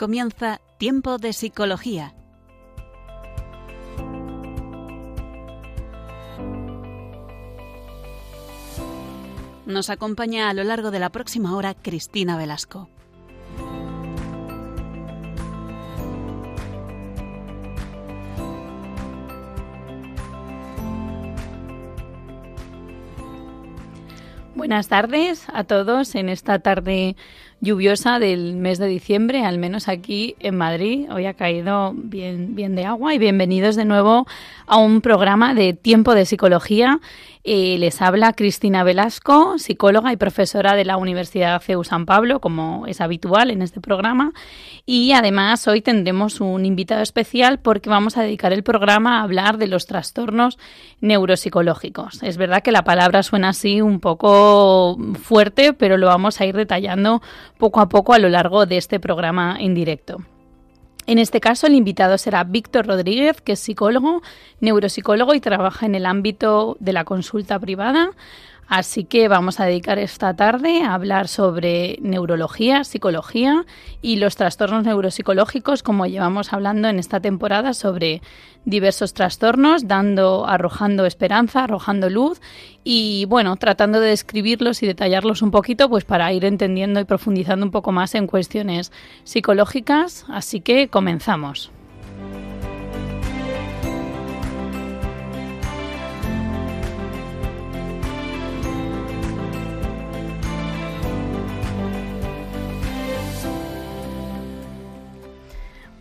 comienza Tiempo de Psicología. Nos acompaña a lo largo de la próxima hora Cristina Velasco. Buenas tardes a todos en esta tarde lluviosa del mes de diciembre, al menos aquí en Madrid. Hoy ha caído bien, bien de agua y bienvenidos de nuevo a un programa de Tiempo de Psicología. Eh, les habla Cristina Velasco, psicóloga y profesora de la Universidad CEU San Pablo, como es habitual en este programa. Y además hoy tendremos un invitado especial porque vamos a dedicar el programa a hablar de los trastornos neuropsicológicos. Es verdad que la palabra suena así un poco fuerte, pero lo vamos a ir detallando poco a poco a lo largo de este programa en directo. En este caso, el invitado será Víctor Rodríguez, que es psicólogo, neuropsicólogo y trabaja en el ámbito de la consulta privada. Así que vamos a dedicar esta tarde a hablar sobre neurología, psicología y los trastornos neuropsicológicos, como llevamos hablando en esta temporada sobre diversos trastornos, dando, arrojando esperanza, arrojando luz y bueno, tratando de describirlos y detallarlos un poquito, pues para ir entendiendo y profundizando un poco más en cuestiones psicológicas. Así que comenzamos.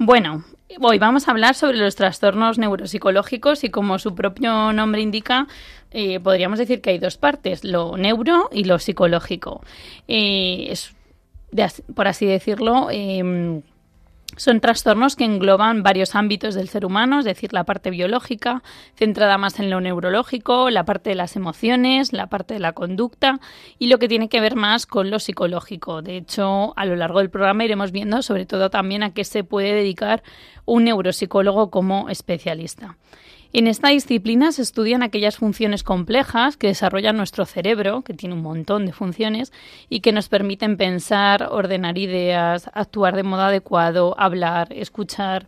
Bueno, hoy vamos a hablar sobre los trastornos neuropsicológicos y como su propio nombre indica, eh, podríamos decir que hay dos partes, lo neuro y lo psicológico. Eh, es, por así decirlo, em, son trastornos que engloban varios ámbitos del ser humano, es decir, la parte biológica, centrada más en lo neurológico, la parte de las emociones, la parte de la conducta y lo que tiene que ver más con lo psicológico. De hecho, a lo largo del programa iremos viendo sobre todo también a qué se puede dedicar un neuropsicólogo como especialista. En esta disciplina se estudian aquellas funciones complejas que desarrolla nuestro cerebro, que tiene un montón de funciones, y que nos permiten pensar, ordenar ideas, actuar de modo adecuado, hablar, escuchar,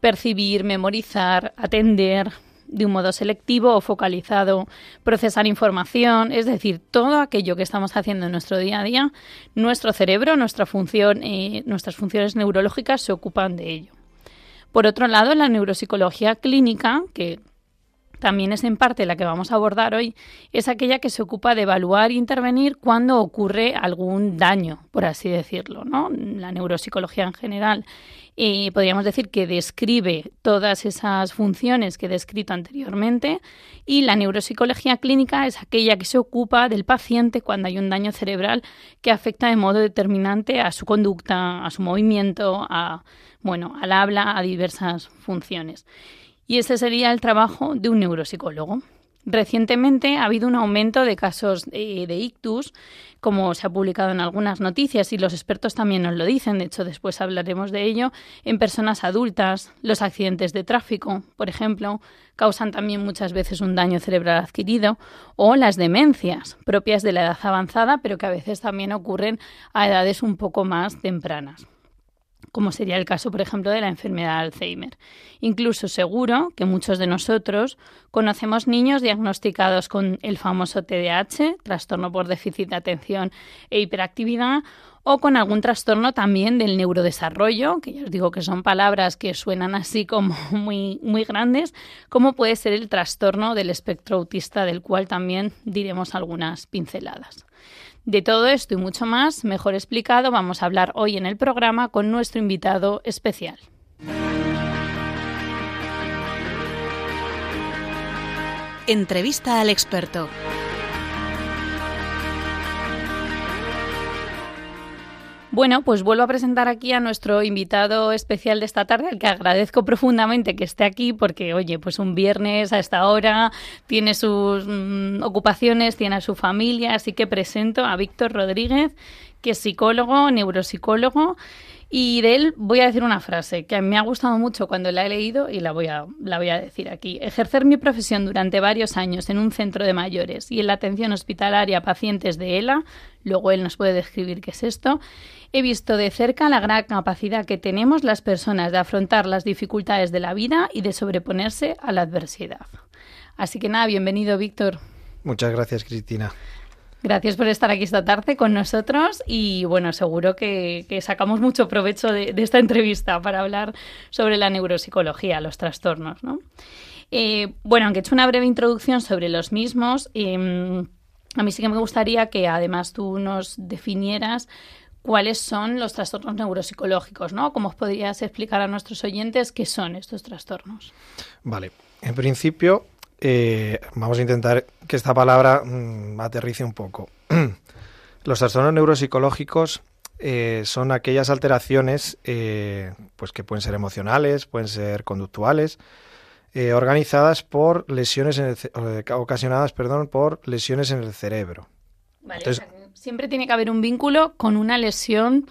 percibir, memorizar, atender de un modo selectivo o focalizado, procesar información, es decir, todo aquello que estamos haciendo en nuestro día a día, nuestro cerebro, nuestra función, eh, nuestras funciones neurológicas se ocupan de ello. Por otro lado, la neuropsicología clínica, que también es en parte la que vamos a abordar hoy, es aquella que se ocupa de evaluar e intervenir cuando ocurre algún daño, por así decirlo. ¿no? La neuropsicología en general eh, podríamos decir que describe todas esas funciones que he descrito anteriormente y la neuropsicología clínica es aquella que se ocupa del paciente cuando hay un daño cerebral que afecta de modo determinante a su conducta, a su movimiento, a, bueno, al habla, a diversas funciones. Y ese sería el trabajo de un neuropsicólogo. Recientemente ha habido un aumento de casos de, ictus, como se ha publicado en algunas noticias y los expertos también nos lo dicen, de hecho después hablaremos de ello, en personas adultas. Los accidentes de tráfico, por ejemplo, causan también muchas veces un daño cerebral adquirido o las demencias propias de la edad avanzada, pero que a veces también ocurren a edades un poco más tempranas como sería el caso, por ejemplo, de la enfermedad de Alzheimer. Incluso seguro que muchos de nosotros conocemos niños diagnosticados con el famoso TDAH, trastorno por déficit de atención e hiperactividad, o con algún trastorno también del neurodesarrollo, que ya os digo que son palabras que suenan así como muy, muy grandes, como puede ser el trastorno del espectro autista, del cual también diremos algunas pinceladas. De todo esto y mucho más, mejor explicado, vamos a hablar hoy en el programa con nuestro invitado especial. Entrevista al experto. Bueno, pues vuelvo a presentar aquí a nuestro invitado especial de esta tarde, al que agradezco profundamente que esté aquí, porque, oye, pues un viernes a esta hora tiene sus mm, ocupaciones, tiene a su familia, así que presento a Víctor Rodríguez, que es psicólogo, neuropsicólogo Y de él voy a decir una frase que me ha gustado mucho cuando la he leído y la voy a, la voy a decir aquí. Ejercer mi profesión durante varios años en un centro de mayores y en la atención hospitalaria a pacientes de ELA, luego él nos puede describir qué es esto, he visto de cerca la gran capacidad que tenemos las personas de afrontar las dificultades de la vida y de sobreponerse a la adversidad. Así que nada, bienvenido Víctor. Muchas gracias Cristina. Gracias por estar aquí esta tarde con nosotros y bueno, seguro que, sacamos mucho provecho de, esta entrevista para hablar sobre la neuropsicología, los trastornos. ¿no? Eh, bueno, aunque he hecho una breve introducción sobre los mismos, em, a mí sí que me gustaría que además tú nos definieras cuáles son los trastornos neuropsicológicos, ¿no? ¿Cómo podrías explicar a nuestros oyentes qué son estos trastornos? Vale, en principio eh, vamos a intentar que esta palabra mm, aterrice un poco. Los trastornos neuropsicológicos eh, son aquellas alteraciones eh, pues que pueden ser emocionales, pueden ser conductuales, organizadas por lesiones en ocasionadas perdón, por lesiones en el cerebro. siempre tiene que haber un vínculo con una lesión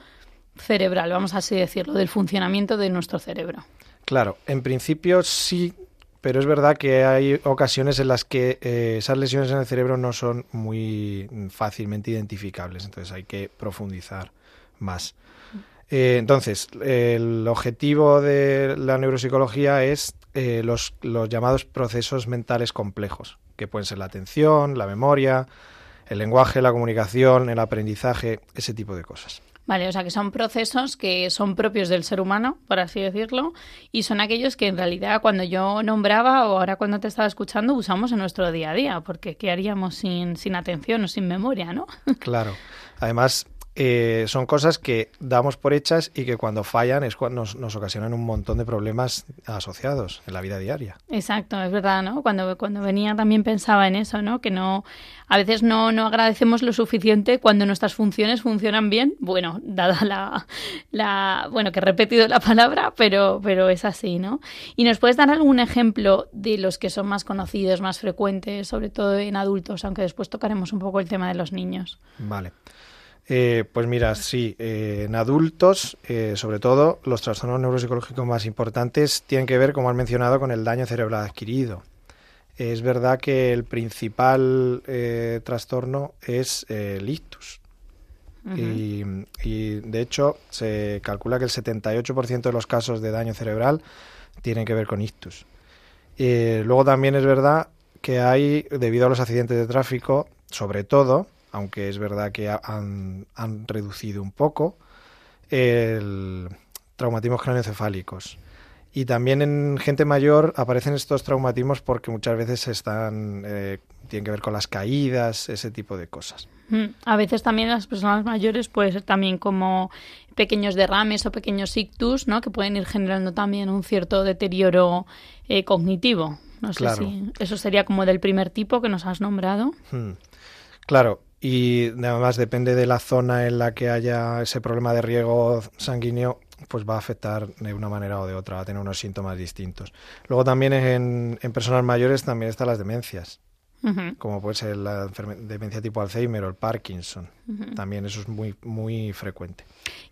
cerebral, vamos a así decirlo, del funcionamiento de nuestro cerebro. Claro, en principio sí pero es verdad que hay ocasiones en las que eh, esas lesiones en el cerebro no son muy fácilmente identificables, entonces hay que profundizar más. Eh, entonces, el objetivo de la neuropsicología es eh, los, los llamados procesos mentales complejos, que pueden ser la atención, la memoria, el lenguaje, la comunicación, el aprendizaje, ese tipo de cosas. Vale, o sea que son procesos que son propios del ser humano, por así decirlo, y son aquellos que en realidad cuando yo nombraba o ahora cuando te estaba escuchando usamos en nuestro día a día, porque ¿qué haríamos sin, sin atención o sin memoria, no? Claro. Además, eh, son cosas que damos por hechas y que cuando fallan es cuando nos, ocasionan un montón de problemas asociados en la vida diaria. Exacto, es verdad, ¿no? Cuando, cuando venía también pensaba en eso, ¿no? Que no, a veces no, no agradecemos lo suficiente cuando nuestras funciones funcionan bien. Bueno, dada la, la, bueno, que he repetido la palabra, pero, pero es así, ¿no? Y nos puedes dar algún ejemplo de los que son más conocidos, más frecuentes, sobre todo en adultos, aunque después tocaremos un poco el tema de los niños. Vale. Eh, pues mira, sí, eh, en adultos, eh, sobre todo, los trastornos neuropsicológicos más importantes tienen que ver, como has mencionado, con el daño cerebral adquirido. Es verdad que el principal trastorno es el ictus. y, y, de hecho, se calcula que el 78% de los casos de daño cerebral tienen que ver con ictus. luego también es verdad que hay, debido a los accidentes de tráfico, sobre todo, aunque es verdad que han, reducido un poco, el traumatismos craneoencefálicos. Y también en gente mayor aparecen estos traumatismos porque muchas veces están eh, tienen que ver con las caídas, ese tipo de cosas. Mm, a veces también las personas mayores puede ser también como pequeños derrames o pequeños ictus, ¿no? Que pueden ir generando también un cierto deterioro eh, cognitivo. No sé si eso sería como del primer tipo que nos has nombrado. Hmm. Claro, y además depende de la zona en la que haya ese problema de riego sanguíneo, pues va a afectar de una manera o de otra, va a tener unos síntomas distintos. Luego también en, en personas mayores también están las demencias como puede ser la demencia tipo Alzheimer o el Parkinson. También eso es muy, muy frecuente.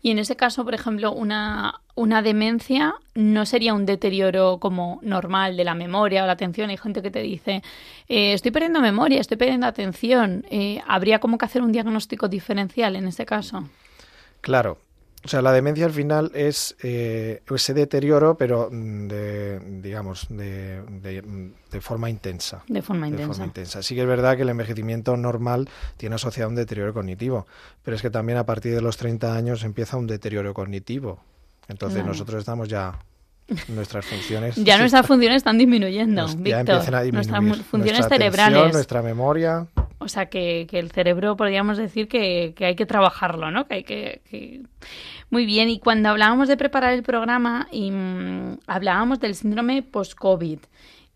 Y en ese caso, por ejemplo, una, una demencia no sería un deterioro como normal de la memoria o la atención. Hay gente que te dice, eh, estoy perdiendo memoria, estoy perdiendo atención. Eh, ¿Habría como que hacer un diagnóstico diferencial en ese caso? Claro, o sea, la demencia al final es eh, ese deterioro, pero mm, digamos, de, de, forma intensa. De forma intensa. De forma intensa. Sí que es verdad que el envejecimiento normal tiene asociado un deterioro cognitivo, pero es que también a partir de los 30 años empieza un deterioro cognitivo. Entonces nosotros estamos ya nuestras funciones. ya nuestras funciones están disminuyendo, Ya empiezan a disminuir. Nuestras funciones nuestra cerebrales. nuestra memoria. O sea, que, el cerebro podríamos decir que, hay que trabajarlo, ¿no? Que hay que, Muy bien, y cuando hablábamos de preparar el programa, y, mm, hablábamos del síndrome post-COVID.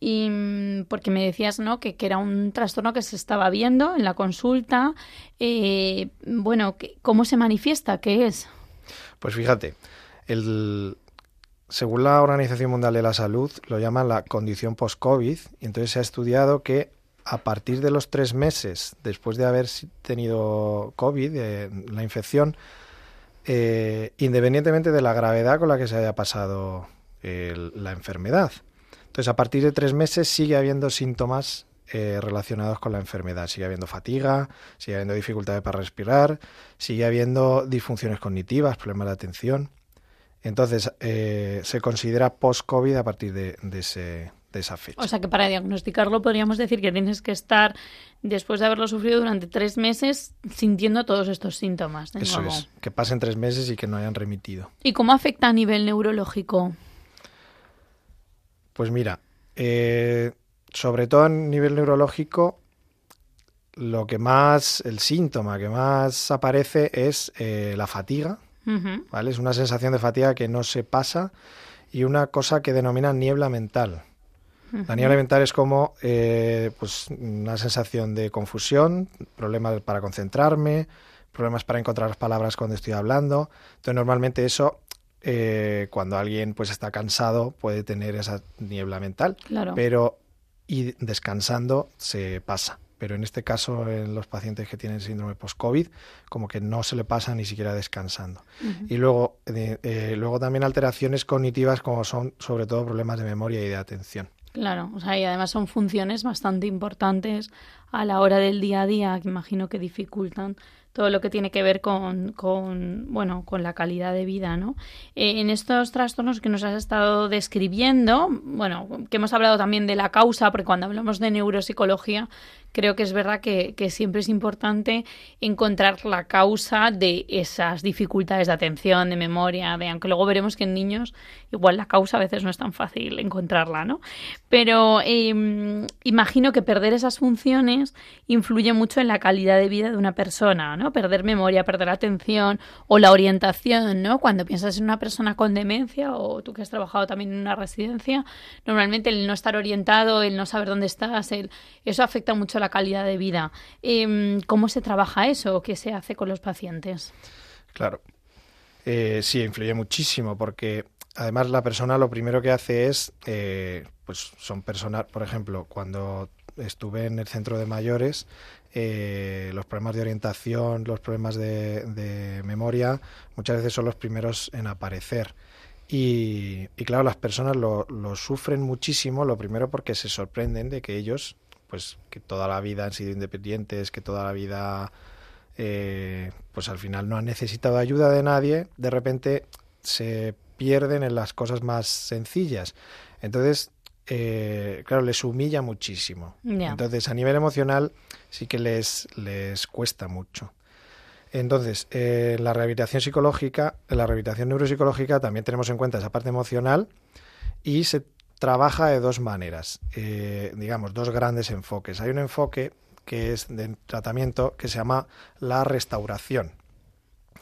Y mm, porque me decías, ¿no? Que, era un trastorno que se estaba viendo en la consulta. Eh, bueno, ¿cómo se manifiesta? ¿Qué es? Pues fíjate, el, según la Organización Mundial de la Salud, lo llaman la condición post-COVID, y entonces se ha estudiado que a partir de los tres meses después de haber tenido COVID, la infección, eh, independientemente de la gravedad con la que se haya pasado la enfermedad. Entonces, a partir de tres meses sigue habiendo síntomas eh, relacionados con la enfermedad. Sigue habiendo fatiga, sigue habiendo dificultades para respirar, sigue habiendo disfunciones cognitivas, problemas de atención. Entonces, eh, se considera post-COVID a partir de, ese, de esa fecha. O sea que para diagnosticarlo podríamos decir que tienes que estar, después de haberlo sufrido durante tres meses, sintiendo todos estos síntomas. Eso es, que pasen tres meses y que no hayan remitido. ¿Y cómo afecta a nivel neurológico? Pues mira, eh, sobre todo a nivel neurológico, lo que más, el síntoma que más aparece es eh, la fatiga, ¿vale? Es una sensación de fatiga que no se pasa y una cosa que denominan niebla mental. La niebla mental es como eh, pues una sensación de confusión, problemas para concentrarme, problemas para encontrar las palabras cuando estoy hablando. Entonces, normalmente eso, eh, cuando alguien pues está cansado, puede tener esa niebla mental. Claro. Pero y descansando se pasa pero en este caso en los pacientes que tienen síndrome post-COVID, como que no se le pasa ni siquiera descansando. Y luego, eh, eh, luego también alteraciones cognitivas como son sobre todo problemas de memoria y de atención. Claro, o sea, y además son funciones bastante importantes a la hora del día a día, que imagino que dificultan todo lo que tiene que ver con, con bueno, con la calidad de vida, ¿no? Eh, en estos trastornos que nos has estado describiendo, bueno, que hemos hablado también de la causa, porque cuando hablamos de neuropsicología, creo que es verdad que, siempre es importante encontrar la causa de esas dificultades de atención, de memoria, de aunque luego veremos que en niños igual la causa a veces no es tan fácil encontrarla, ¿no? Pero em, imagino que perder esas funciones influye mucho en la calidad de vida de una persona, ¿no? Perder memoria, perder atención o la orientación, ¿no? Cuando piensas en una persona con demencia o tú que has trabajado también en una residencia, normalmente el no estar orientado, el no saber dónde estás, el, eso afecta mucho la calidad de vida. Em, ¿Cómo se trabaja eso? ¿Qué se hace con los pacientes? Claro. Eh, sí, influye muchísimo porque además la persona lo primero que hace es, eh, pues son personas, por ejemplo, cuando estuve en el centro de mayores, eh, los problemas de orientación, los problemas de, memoria, muchas veces son los primeros en aparecer. Y, claro, las personas lo, lo, sufren muchísimo, lo primero porque se sorprenden de que ellos pues que toda la vida han sido independientes, que toda la vida eh, pues al final no han necesitado ayuda de nadie, de repente se pierden en las cosas más sencillas. Entonces, eh, claro, les humilla muchísimo. Entonces, a nivel emocional sí que les, les cuesta mucho. Entonces, eh, la rehabilitación psicológica, en la rehabilitación neuropsicológica también tenemos en cuenta esa parte emocional y se trabaja de dos maneras, eh, digamos, dos grandes enfoques. Hay un enfoque que es de tratamiento que se llama la restauración,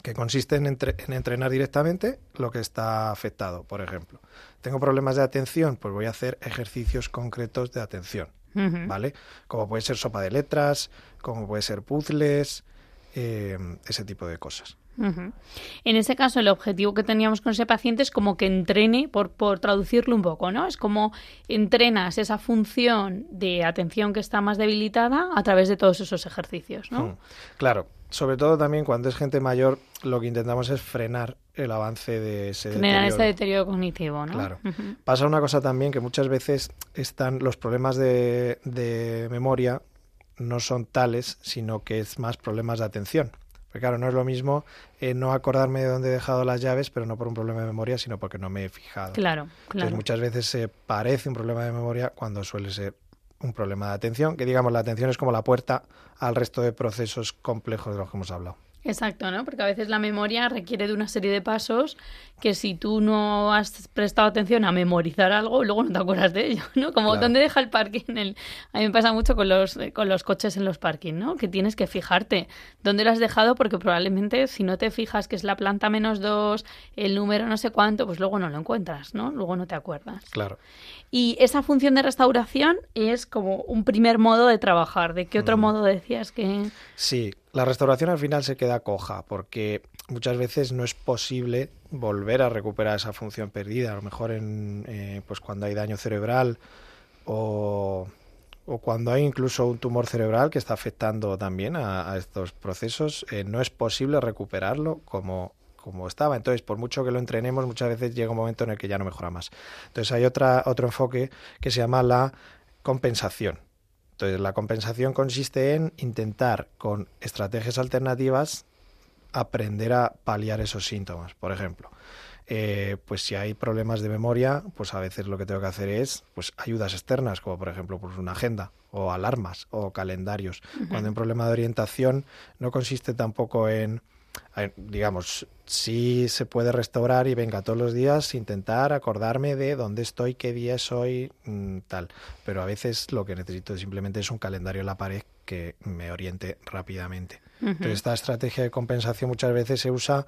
que consiste en, entrenar directamente lo que está afectado. Por ejemplo, tengo problemas de atención, pues voy a hacer ejercicios concretos de atención, ¿vale? Como puede ser sopa de letras, como puede ser puzzles, eh, ese tipo de cosas. En ese caso, el objetivo que teníamos con ese paciente es como que entrene, por, por traducirlo un poco, ¿no? Es como entrenas esa función de atención que está más debilitada a través de todos esos ejercicios, ¿no? Claro, sobre todo también cuando es gente mayor, lo que intentamos es frenar el avance de ese frenar ese deterioro cognitivo, ¿no? Claro. Pasa una cosa también que muchas veces están los problemas de, de memoria no son tales, sino que es más problemas de atención. Porque claro, no es lo mismo eh, no acordarme de dónde he dejado las llaves, pero no por un problema de memoria, sino porque no me he fijado. Claro, claro. Entonces, muchas veces se parece un problema de memoria cuando suele ser un problema de atención, que digamos la atención es como la puerta al resto de procesos complejos de los que hemos hablado. Exacto, ¿no? Porque a veces la memoria requiere de una serie de pasos que si tú no has prestado atención a memorizar algo, luego no te acuerdas de ello, ¿no? Como dónde deja el parking. El... A mí me pasa mucho con los, con los coches en los parking, ¿no? Que tienes que fijarte dónde lo has dejado porque probablemente si no te fijas que es la planta menos dos, el número no sé cuánto, pues luego no lo encuentras, ¿no? Luego no te acuerdas. Claro. Y esa función de restauración es como un primer modo de trabajar. ¿De qué otro mm. modo decías que...? Sí, la restauración al final se queda coja porque muchas veces no es posible volver a recuperar esa función perdida. A lo mejor en, eh, pues cuando hay daño cerebral o, cuando hay incluso un tumor cerebral que está afectando también a, estos procesos, eh, no es posible recuperarlo como como estaba. Entonces, por mucho que lo entrenemos, muchas veces llega un momento en el que ya no mejora más. Entonces, hay otra, otro enfoque que se llama la compensación. Entonces, la compensación consiste en intentar con estrategias alternativas aprender a paliar esos síntomas. Por ejemplo, eh, pues si hay problemas de memoria, pues a veces lo que tengo que hacer es pues ayudas externas, como por ejemplo pues una agenda o alarmas o calendarios. Cuando hay un problema de orientación no consiste tampoco en digamos, sí se puede restaurar y venga todos los días intentar acordarme de dónde estoy, qué día soy, mm, tal. Pero a veces lo que necesito simplemente es un calendario en la pared que me oriente rápidamente. Entonces, esta estrategia de compensación muchas veces se usa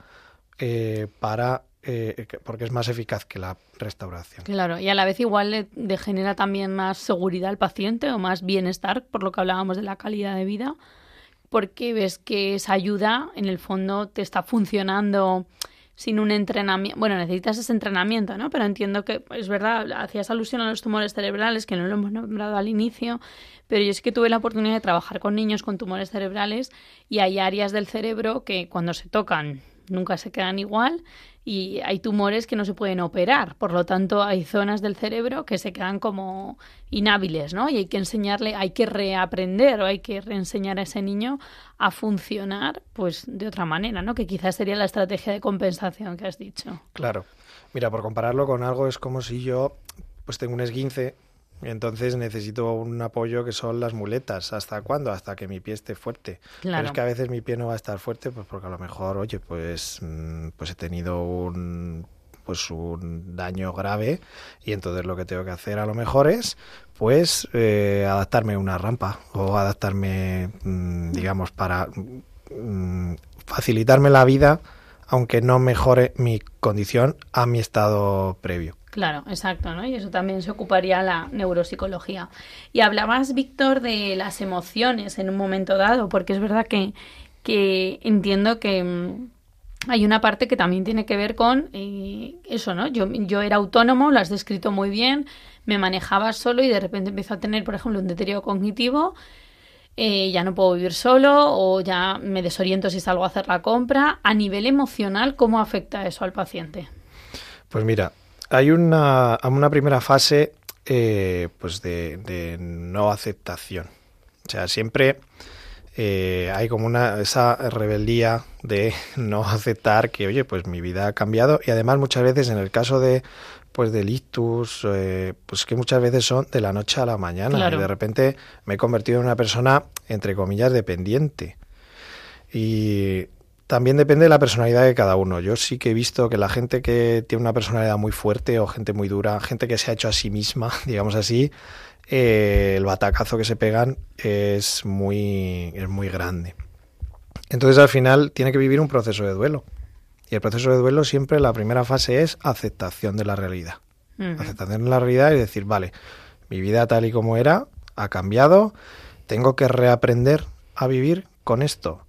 eh, para eh, porque es más eficaz que la restauración. Claro, y a la vez igual le, genera también más seguridad al paciente o más bienestar, por lo que hablábamos de la calidad de vida, porque ves que esa ayuda en el fondo te está funcionando sin un entrenamiento. Bueno, necesitas ese entrenamiento, ¿no? Pero entiendo que es verdad, hacías alusión a los tumores cerebrales, que no lo hemos nombrado al inicio, pero yo es que tuve la oportunidad de trabajar con niños con tumores cerebrales y hay áreas del cerebro que cuando se tocan nunca se quedan igual y hay tumores que no se pueden operar. Por lo tanto, hay zonas del cerebro que se quedan como inhábiles, ¿no? Y hay que enseñarle, hay que reaprender o hay que reenseñar a ese niño a funcionar pues de otra manera, ¿no? Que quizás sería la estrategia de compensación que has dicho. Claro. Mira, por compararlo con algo es como si yo pues tengo un esguince entonces necesito un apoyo que son las muletas. ¿Hasta cuándo? Hasta que mi pie esté fuerte. Pero es que a veces mi pie no va a estar fuerte, pues porque a lo mejor, oye, pues, mm, pues he tenido un pues un daño grave y entonces lo que tengo que hacer a lo mejor es pues eh, adaptarme a una rampa o adaptarme mm, digamos para mm, facilitarme la vida aunque no mejore mi condición a mi estado previo. Claro, exacto, ¿no? Y eso también se ocuparía la neuropsicología. Y hablabas, Víctor, de las emociones en un momento dado, porque es verdad que, que entiendo que mm, hay una parte que también tiene que ver con eh, eso, ¿no? Yo, yo era autónomo, lo has descrito muy bien, me manejaba solo y de repente empiezo a tener, por ejemplo, un deterioro cognitivo, eh, ya no puedo vivir solo o ya me desoriento si salgo a hacer la compra. A nivel emocional, ¿cómo afecta eso al paciente? Pues mira, hay una, una primera fase eh, pues de, no aceptación. O sea, siempre eh, hay como una esa rebeldía de no aceptar que, oye, pues mi vida ha cambiado y además muchas veces en el caso de pues ictus, eh, pues que muchas veces son de la noche a la mañana y de repente me he convertido en una persona entre comillas dependiente. Y también depende de la personalidad de cada uno. Yo sí que he visto que la gente que tiene una personalidad muy fuerte o gente muy dura, gente que se ha hecho a sí misma, digamos así, eh, el batacazo que se pegan es muy, es muy grande. Entonces al final tiene que vivir un proceso de duelo. Y el proceso de duelo siempre la primera fase es aceptación de la realidad. Aceptación de la realidad y decir, vale, mi vida tal y como era ha cambiado, tengo que reaprender a vivir con esto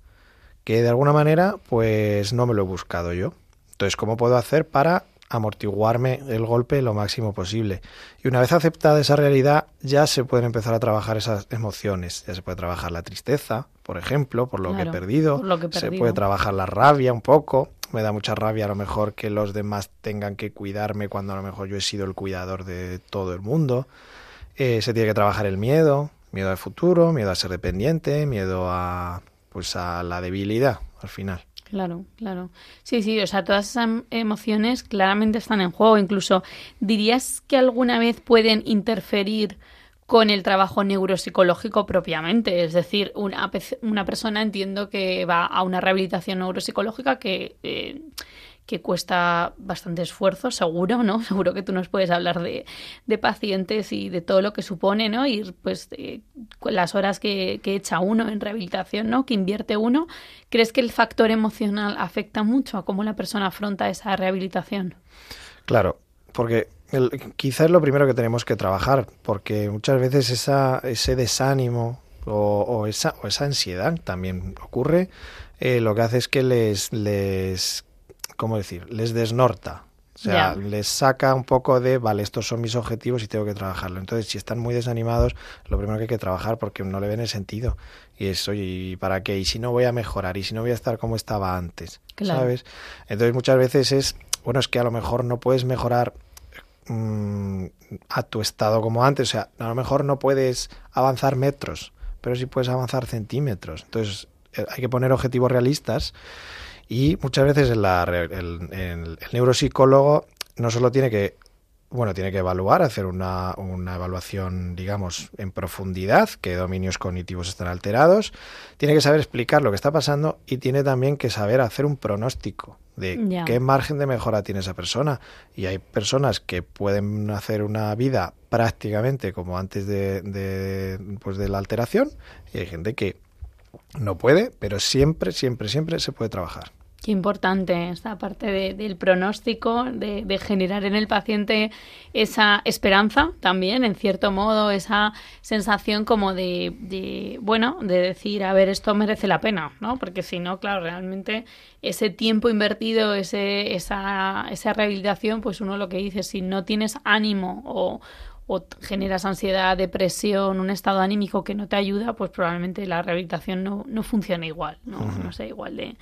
que de alguna manera pues no me lo he buscado yo. Entonces, ¿cómo puedo hacer para amortiguarme el golpe lo máximo posible? Y una vez aceptada esa realidad, ya se pueden empezar a trabajar esas emociones. Ya se puede trabajar la tristeza, por ejemplo, por lo, que, he perdido. Se puede trabajar la rabia un poco. Me da mucha rabia a lo mejor que los demás tengan que cuidarme cuando a lo mejor yo he sido el cuidador de todo el mundo. Eh, se tiene que trabajar el miedo, miedo al futuro, miedo a ser dependiente, miedo a pues a la debilidad al final. Claro, claro. Sí, sí, o sea, todas esas emociones claramente están en juego. Incluso, ¿dirías que alguna vez pueden interferir con el trabajo neuropsicológico propiamente? Es decir, una, una persona entiendo que va a una rehabilitación neuropsicológica que... Eh, que cuesta bastante esfuerzo, seguro, ¿no? Seguro que tú nos puedes hablar de, de pacientes y de todo lo que supone, ¿no? Ir, pues, con las horas que, que, echa uno en rehabilitación, ¿no? Que invierte uno. ¿Crees que el factor emocional afecta mucho a cómo la persona afronta esa rehabilitación? Claro, porque el, quizás es lo primero que tenemos que trabajar, porque muchas veces esa, ese desánimo o, o, esa, o esa ansiedad también ocurre, eh, lo que hace es que les, les ¿cómo decir? Les desnorta. sea, les saca un poco de, vale, estos son mis objetivos y tengo que trabajarlo. Entonces, si están muy desanimados, lo primero que hay que trabajar porque no le ven el sentido. Y es, oye, ¿y para qué? ¿Y si no voy a mejorar? ¿Y si no voy a estar como estaba antes? ¿Sabes? Entonces, muchas veces es, bueno, es que a lo mejor no puedes mejorar mm, a tu estado como antes. O sea, a lo mejor no puedes avanzar metros, pero sí puedes avanzar centímetros. Entonces, eh, hay que poner objetivos realistas y muchas veces el, el, neuropsicólogo no solo tiene que bueno, tiene que evaluar, hacer una, una, evaluación, digamos, en profundidad, qué dominios cognitivos están alterados, tiene que saber explicar lo que está pasando y tiene también que saber hacer un pronóstico de qué margen de mejora tiene esa persona. Y hay personas que pueden hacer una vida prácticamente como antes de, de, pues de la alteración y hay gente que no puede, pero siempre, siempre, siempre se puede trabajar. Qué importante esta parte del pronóstico, de, generar en el paciente esa esperanza también, en cierto modo, esa sensación como de, bueno, de decir, a ver, esto merece la pena, ¿no? Porque si no, claro, realmente ese tiempo invertido, ese, esa, esa rehabilitación, pues uno lo que dice, si no tienes ánimo o, o generas ansiedad, depresión, un estado anímico que no te ayuda, pues probablemente la rehabilitación no, no funciona igual, no, no sea igual de,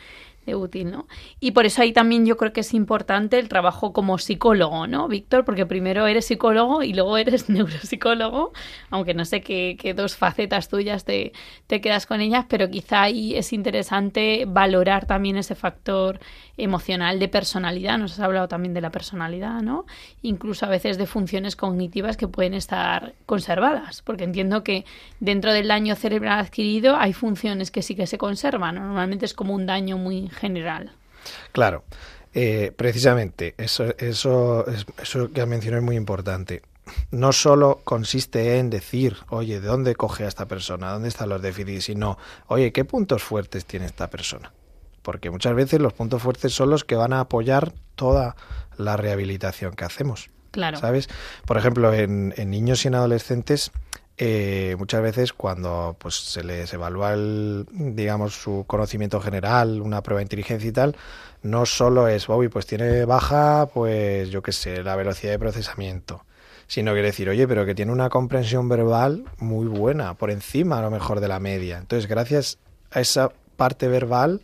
útil, ¿no? Y por eso ahí también yo creo que es importante el trabajo como psicólogo, ¿no, Víctor? Porque primero eres psicólogo y luego eres neuropsicólogo, aunque no sé qué, dos facetas tuyas te, te, quedas con ellas, pero quizá ahí es interesante valorar también ese factor emocional de personalidad. Nos has hablado también de la personalidad, ¿no? Incluso a veces de funciones cognitivas que pueden estar conservadas, porque entiendo que dentro del daño cerebral adquirido hay funciones que sí que se conservan. Normalmente es como un daño muy general. Claro. Eh, precisamente, eso, eso, eso que has mencionado es muy importante. No solo consiste en decir, oye, ¿de dónde coge a esta persona? ¿Dónde están los déficits? Sino, oye, ¿qué puntos fuertes tiene esta persona? Porque muchas veces los puntos fuertes son los que van a apoyar toda la rehabilitación que hacemos. Claro. ¿Sabes? Por ejemplo, en, en niños y en adolescentes eh, muchas veces cuando pues se les evalúa el, digamos su conocimiento general, una prueba de inteligencia y tal, no solo es, Bobby, pues tiene baja, pues yo qué sé, la velocidad de procesamiento, sino quiere decir, oye, pero que tiene una comprensión verbal muy buena, por encima a lo mejor de la media. Entonces, gracias a esa parte verbal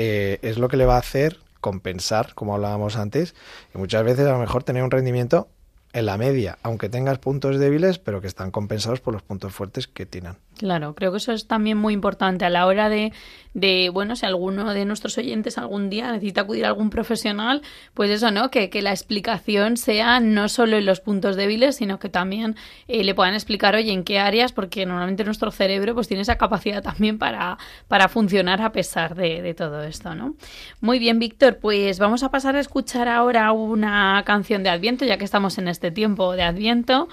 eh, es lo que le va a hacer compensar, como hablábamos antes, y muchas veces a lo mejor tener un rendimiento en la media, aunque tengas puntos débiles, pero que están compensados por los puntos fuertes que tienen. Claro, creo que eso es también muy importante a la hora de, de, bueno, si alguno de nuestros oyentes algún día necesita acudir a algún profesional, pues eso, ¿no? Que, que la explicación sea no solo en los puntos débiles, sino que también eh, le puedan explicar, oye, en qué áreas, porque normalmente nuestro cerebro pues tiene esa capacidad también para, para funcionar a pesar de, de todo esto, ¿no? Muy bien, Víctor, pues vamos a pasar a escuchar ahora una canción de Adviento, ya que estamos en este tiempo de Adviento,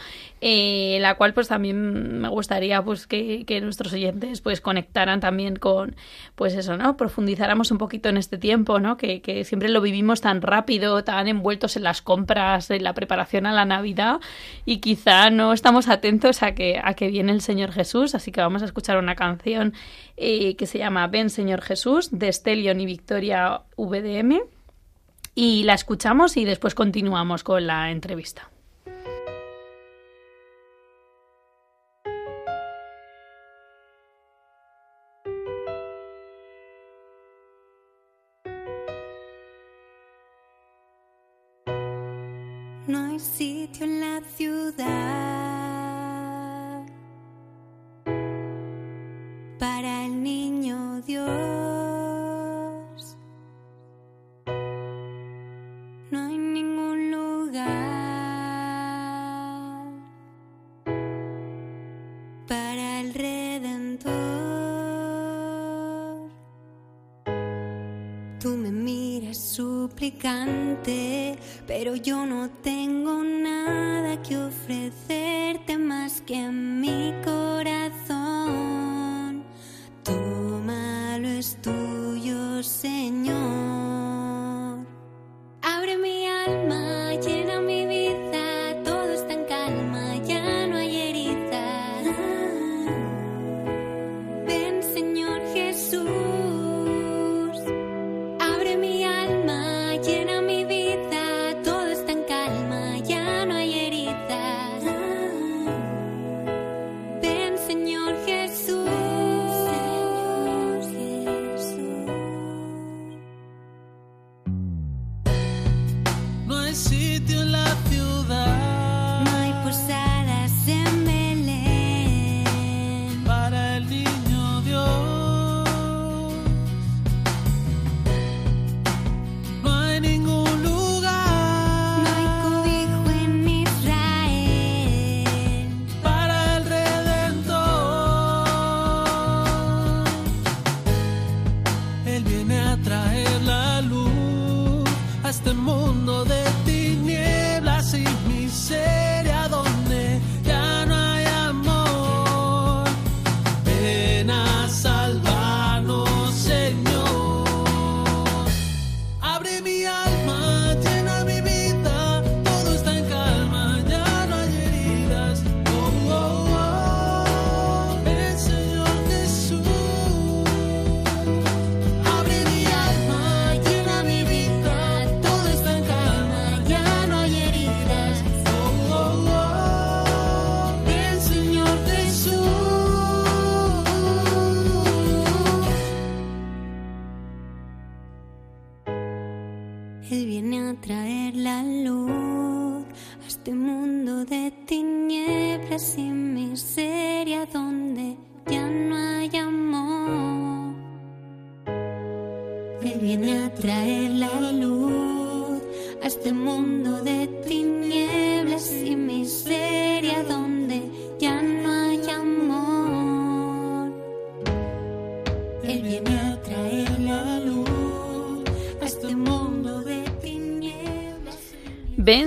eh, la cual pues también me gustaría pues que nuestros oyentes pues conectaran también con, pues eso, ¿no? Profundizáramos un poquito en este tiempo, ¿no? Que, siempre lo vivimos tan rápido, tan envueltos en las compras, en la preparación a la Navidad y quizá no estamos atentos a que, a que viene el Señor Jesús, así que vamos a escuchar una canción eh, que se llama Ven Señor Jesús de Stelion y Victoria VDM y la escuchamos y después continuamos con la entrevista. En la ciudad para el niño Dios. No hay ningún lugar para el Redentor. Tú me miras suplicante, pero yo no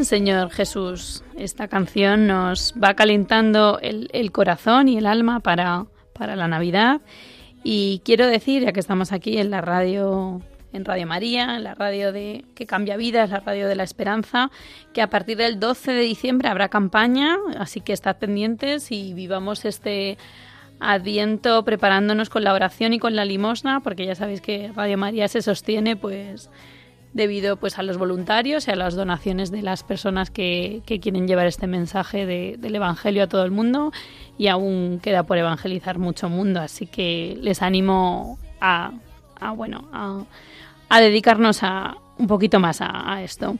Señor Jesús. Esta canción nos va calentando el, corazón y el alma para, para la Navidad. Y quiero decir, ya que estamos aquí en la radio, en Radio María, en la radio de que cambia vidas, la radio de la esperanza, que a partir del 12 de diciembre habrá campaña, así que estad pendientes y vivamos este Adviento preparándonos con la oración y con la limosna, porque ya sabéis que Radio María se sostiene pues debido pues a los voluntarios y a las donaciones de las personas que, quieren llevar este mensaje de- del Evangelio a todo el mundo y aún queda por evangelizar mucho mundo, así que les animo a, a, bueno a, dedicarnos a un poquito más a esto.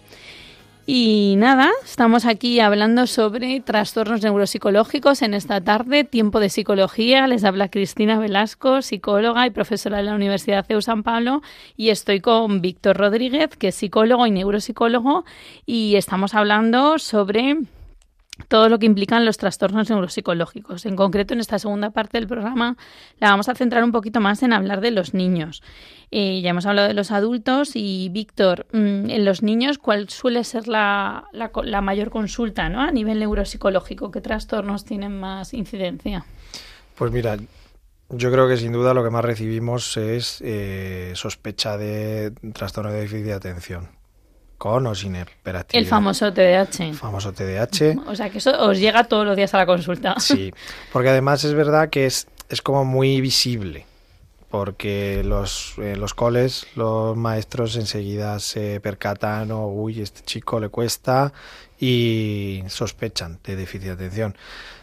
Y nada, estamos aquí hablando sobre trastornos neuropsicológicos en esta tarde, tiempo de psicología. Les habla Cristina Velasco, psicóloga y profesora de la Universidad CEU San Pablo. Y estoy con Víctor Rodríguez, que es psicólogo y neuropsicólogo. Y estamos hablando sobre todo lo que implican los trastornos neuropsicológicos. En concreto, en esta segunda parte del programa la vamos a centrar un poquito más en hablar de los niños. Eh, ya hemos hablado de los adultos y, Víctor, mm, en los niños, ¿cuál suele ser la, la mayor consulta ¿no? a nivel neuropsicológico? ¿Qué trastornos tienen más incidencia? Pues mira, yo creo que sin duda lo que más recibimos es eh, sospecha de trastorno de déficit de atención, con o sin hiperactividad. El famoso TDAH. El famoso TDAH. O sea, que eso os llega todos los días a la consulta. Sí, porque además es verdad que es, es como muy visible, porque los, en los coles los maestros enseguida se percatan o, uy, este chico le cuesta y sospechan de déficit de atención.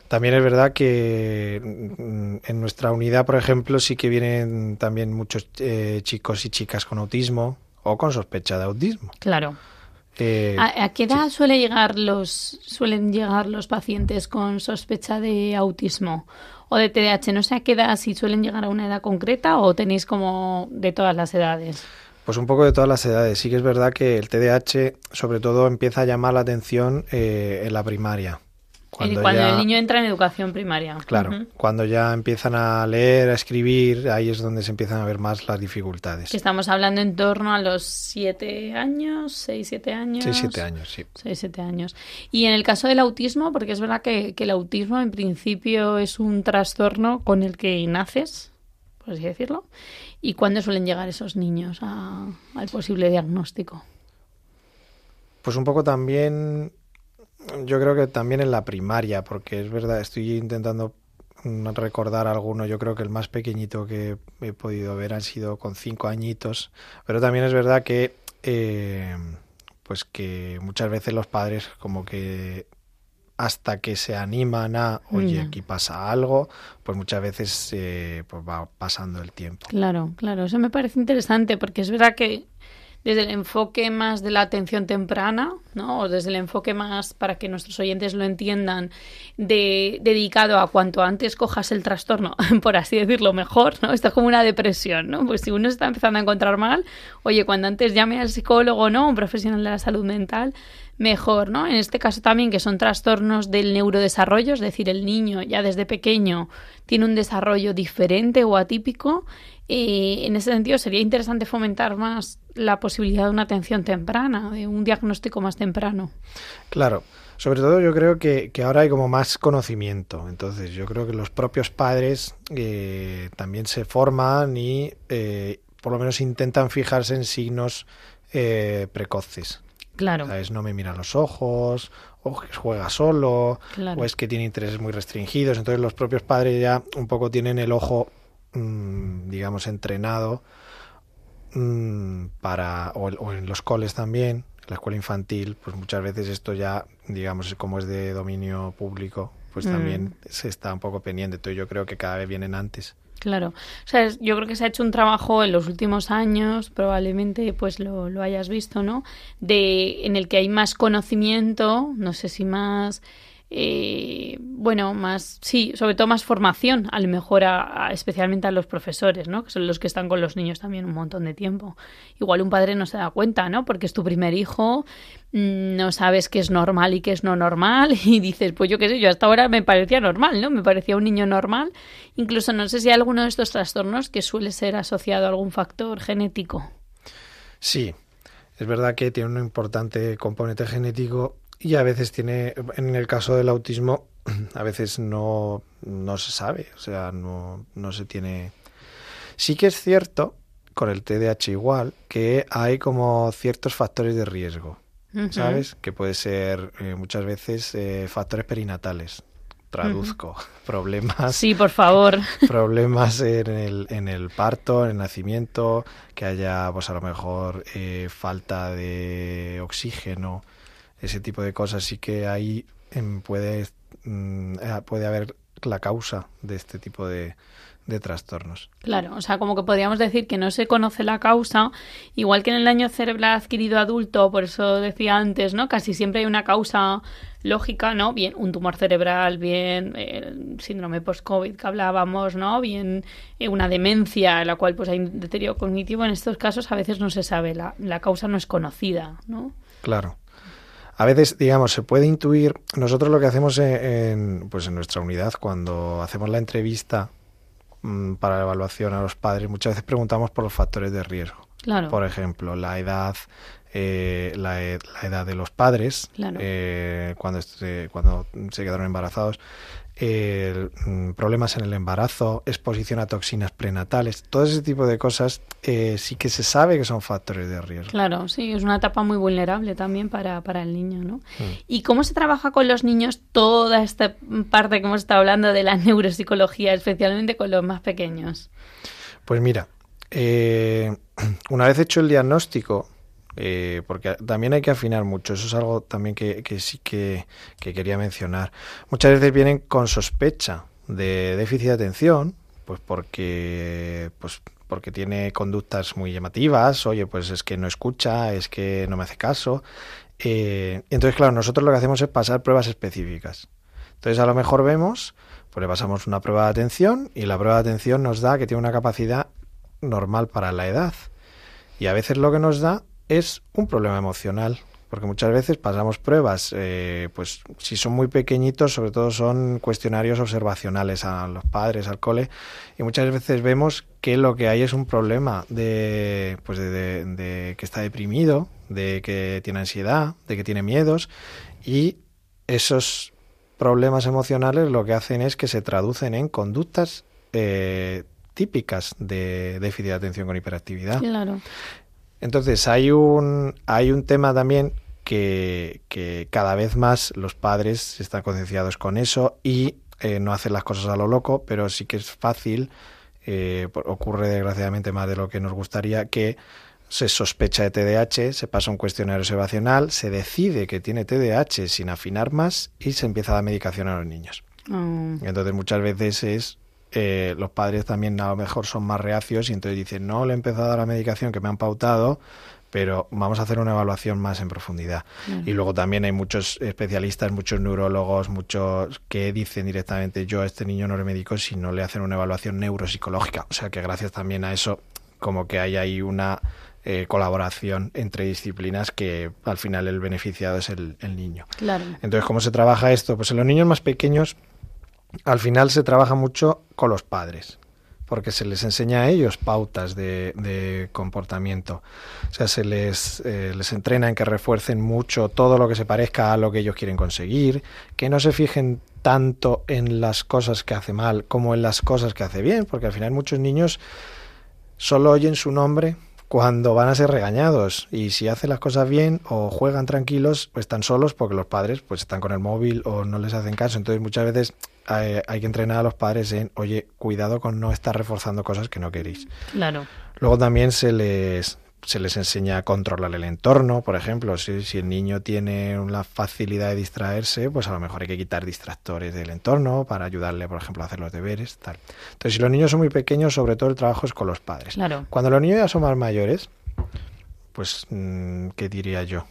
También es verdad que mm, en nuestra unidad, por ejemplo, sí que vienen también muchos eh, chicos y chicas con autismo o con sospecha de autismo. Claro. Eh, ¿A, a qué edad suele llegar los, suelen llegar los pacientes con sospecha de autismo o de TDAH? No sé a qué edad, si suelen llegar a una edad concreta o tenéis como de todas las edades. Pues un poco de todas las edades. Sí que es verdad que el TDAH sobre todo empieza a llamar la atención eh, en la primaria. Cuando, ya- el niño entra en educación primaria. Claro, cuando ya empiezan a leer, a escribir, ahí es donde se empiezan a ver más las dificultades. Que estamos hablando en torno a los siete años, seis, siete años. 6, 7 años, sí. 6, 7 años. Y en el caso del autismo, porque es verdad que, que el autismo en principio es un trastorno con el que naces, por así decirlo. ¿Y cuándo suelen llegar esos niños a- al posible diagnóstico? Pues un poco también, yo creo que también en la primaria, porque es verdad, estoy intentando mm, recordar alguno, yo creo que el más pequeñito que he podido ver han sido con cinco añitos, pero también es verdad que, eh, pues que muchas veces los padres como que hasta que se animan a, oye, Ya. aquí pasa algo, pues muchas veces eh, pues va pasando el tiempo. Claro, claro, eso me parece interesante porque es verdad que desde el enfoque más de la atención temprana, ¿no? O desde el enfoque más para que nuestros oyentes lo entiendan, de dedicado a cuanto antes cojas el trastorno, por así decirlo, mejor, ¿no? Esto es como una depresión, ¿no? Pues si uno se está empezando a encontrar mal, oye, cuando antes llame al psicólogo, ¿no? Un profesional de la salud mental, mejor, ¿no? En este caso también que son trastornos del neurodesarrollo, es decir, el niño ya desde pequeño tiene un desarrollo diferente o atípico. eh, en ese sentido sería interesante fomentar más la posibilidad de una atención temprana, de un diagnóstico más temprano. Claro, sobre todo yo creo que, que ahora hay como más conocimiento, entonces yo creo que los propios padres eh, también se forman y eh, por lo menos intentan fijarse en signos eh, precoces. Claro, ¿Sabes? No me mira a los ojos, o que juega solo, claro. o es que tiene intereses muy restringidos. Entonces los propios padres ya un poco tienen el ojo, mm, digamos, entrenado mm, para, o, o en los coles también, en la escuela infantil, pues muchas veces esto ya, digamos, como es de dominio público, pues Mm. también se está un poco pendiente. Entonces yo creo que cada vez vienen antes. Claro, o sea, yo creo que se ha hecho un trabajo en los últimos años, probablemente pues lo, lo hayas visto, ¿no? De en el que hay más conocimiento, no sé si más, eh, bueno, más, sí, sobre todo más formación, a lo mejor a- especialmente a los profesores, ¿no? Que son los que están con los niños también un montón de tiempo. Igual un padre no se da cuenta, ¿no? Porque es tu primer hijo, mm, no sabes qué es normal y qué es no normal y dices, pues yo qué sé, yo hasta ahora me parecía normal, ¿no? Me parecía un niño normal. Incluso no sé si hay alguno de estos trastornos que suele ser asociado a algún factor genético. Sí, es verdad que tiene un importante componente genético y a veces tiene, en el caso del autismo, a veces no, no se sabe, o sea, no, no se tiene... Sí que es cierto, con el TDAH igual, que hay como ciertos factores de riesgo. ¿sabes? Que puede ser eh, muchas veces eh, factores perinatales. Traduzco, problemas Sí, por favor. problemas en el, en el parto, en el nacimiento, que haya pues a lo mejor eh, falta de oxígeno, ese tipo de cosas, sí que ahí em, puede, mm, eh, puede haber la causa de este tipo de, de trastornos. Claro, o sea, como que podríamos decir que no se conoce la causa, igual que en el daño cerebral adquirido adulto, por eso decía antes, ¿no? Casi siempre hay una causa lógica, ¿no? Bien, un tumor cerebral, bien, el síndrome post-COVID que hablábamos, ¿no? Bien, eh, una demencia en la cual pues hay un deterioro cognitivo. En estos casos a veces no se sabe, la, la causa no es conocida, ¿no? Claro. A veces, digamos, se puede intuir. Nosotros lo que hacemos en, en, pues en nuestra unidad, cuando hacemos la entrevista mm, para la evaluación a los padres, muchas veces preguntamos por los factores de riesgo. Claro. Por ejemplo, la edad, eh, la, e- la edad de los padres, Claro. eh, cuando, este- cuando se quedaron embarazados, eh, mm, problemas en el embarazo, exposición a toxinas prenatales, todo ese tipo de cosas eh, sí que se sabe que son factores de riesgo. Claro, sí, es una etapa muy vulnerable también para, para el niño, ¿no? Mm. ¿Y cómo se trabaja con los niños toda esta parte que hemos estado hablando de la neuropsicología, especialmente con los más pequeños? Pues mira, eh, una vez hecho el diagnóstico, eh, porque también hay que afinar mucho, eso es algo también que, sí que, que quería mencionar. Muchas veces vienen con sospecha de déficit de atención, pues porque, pues porque tiene conductas muy llamativas, oye, pues es que no escucha, es que no me hace caso. Eh, entonces, claro, nosotros lo que hacemos es pasar pruebas específicas. Entonces, a lo mejor vemos, pues le pasamos una prueba de atención y la prueba de atención nos da que tiene una capacidad normal para la edad. Y a veces lo que nos da es un problema emocional, porque muchas veces pasamos pruebas, eh, pues si son muy pequeñitos, sobre todo son cuestionarios observacionales a los padres, al cole, y muchas veces vemos que lo que hay es un problema de, pues de, de- que está deprimido, de que tiene ansiedad, de que tiene miedos, y esos problemas emocionales lo que hacen es que se traducen en conductas eh, típicas de déficit de atención con hiperactividad. Claro. Entonces hay un, hay un tema también que, que cada vez más los padres están concienciados con eso y eh, no hacen las cosas a lo loco, pero sí que es fácil, eh, ocurre desgraciadamente más de lo que nos gustaría, que se sospecha de TDAH, se pasa un cuestionario observacional, se decide que tiene TDAH sin afinar más y se empieza a dar medicación a los niños. Mm, Entonces muchas veces es eh, los padres también a lo mejor son más reacios y entonces dicen no le he empezado a dar la medicación que me han pautado, pero vamos a hacer una evaluación más en profundidad. Y luego también hay muchos especialistas, muchos neurólogos, muchos que dicen directamente yo a este niño no le medico si no le hacen una evaluación neuropsicológica. O sea que gracias también a eso como que hay ahí una eh, colaboración entre disciplinas que al final el beneficiado es el, el niño. Claro. Entonces, ¿cómo se trabaja esto? Pues en los niños más pequeños, al final se trabaja mucho con los padres, porque se les enseña a ellos pautas de, comportamiento. O sea, se les, eh, les entrena en que refuercen mucho todo lo que se parezca a lo que ellos quieren conseguir, que no se fijen tanto en las cosas que hace mal como en las cosas que hace bien, porque al final muchos niños solo oyen su nombre cuando van a ser regañados y si hacen las cosas bien o juegan tranquilos, pues están solos porque los padres pues están con el móvil o no les hacen caso. Entonces muchas veces hay, hay que entrenar a los padres en, oye, cuidado con no estar reforzando cosas que no queréis. Claro. Luego también se les se les enseña a controlar el entorno, por ejemplo, si, si el niño tiene una facilidad de distraerse, pues a lo mejor hay que quitar distractores del entorno para ayudarle, por ejemplo, a hacer los deberes, tal. Entonces, si los niños son muy pequeños, sobre todo el trabajo es con los padres. Claro. Cuando los niños ya son más mayores, pues, mm, ¿qué diría yo?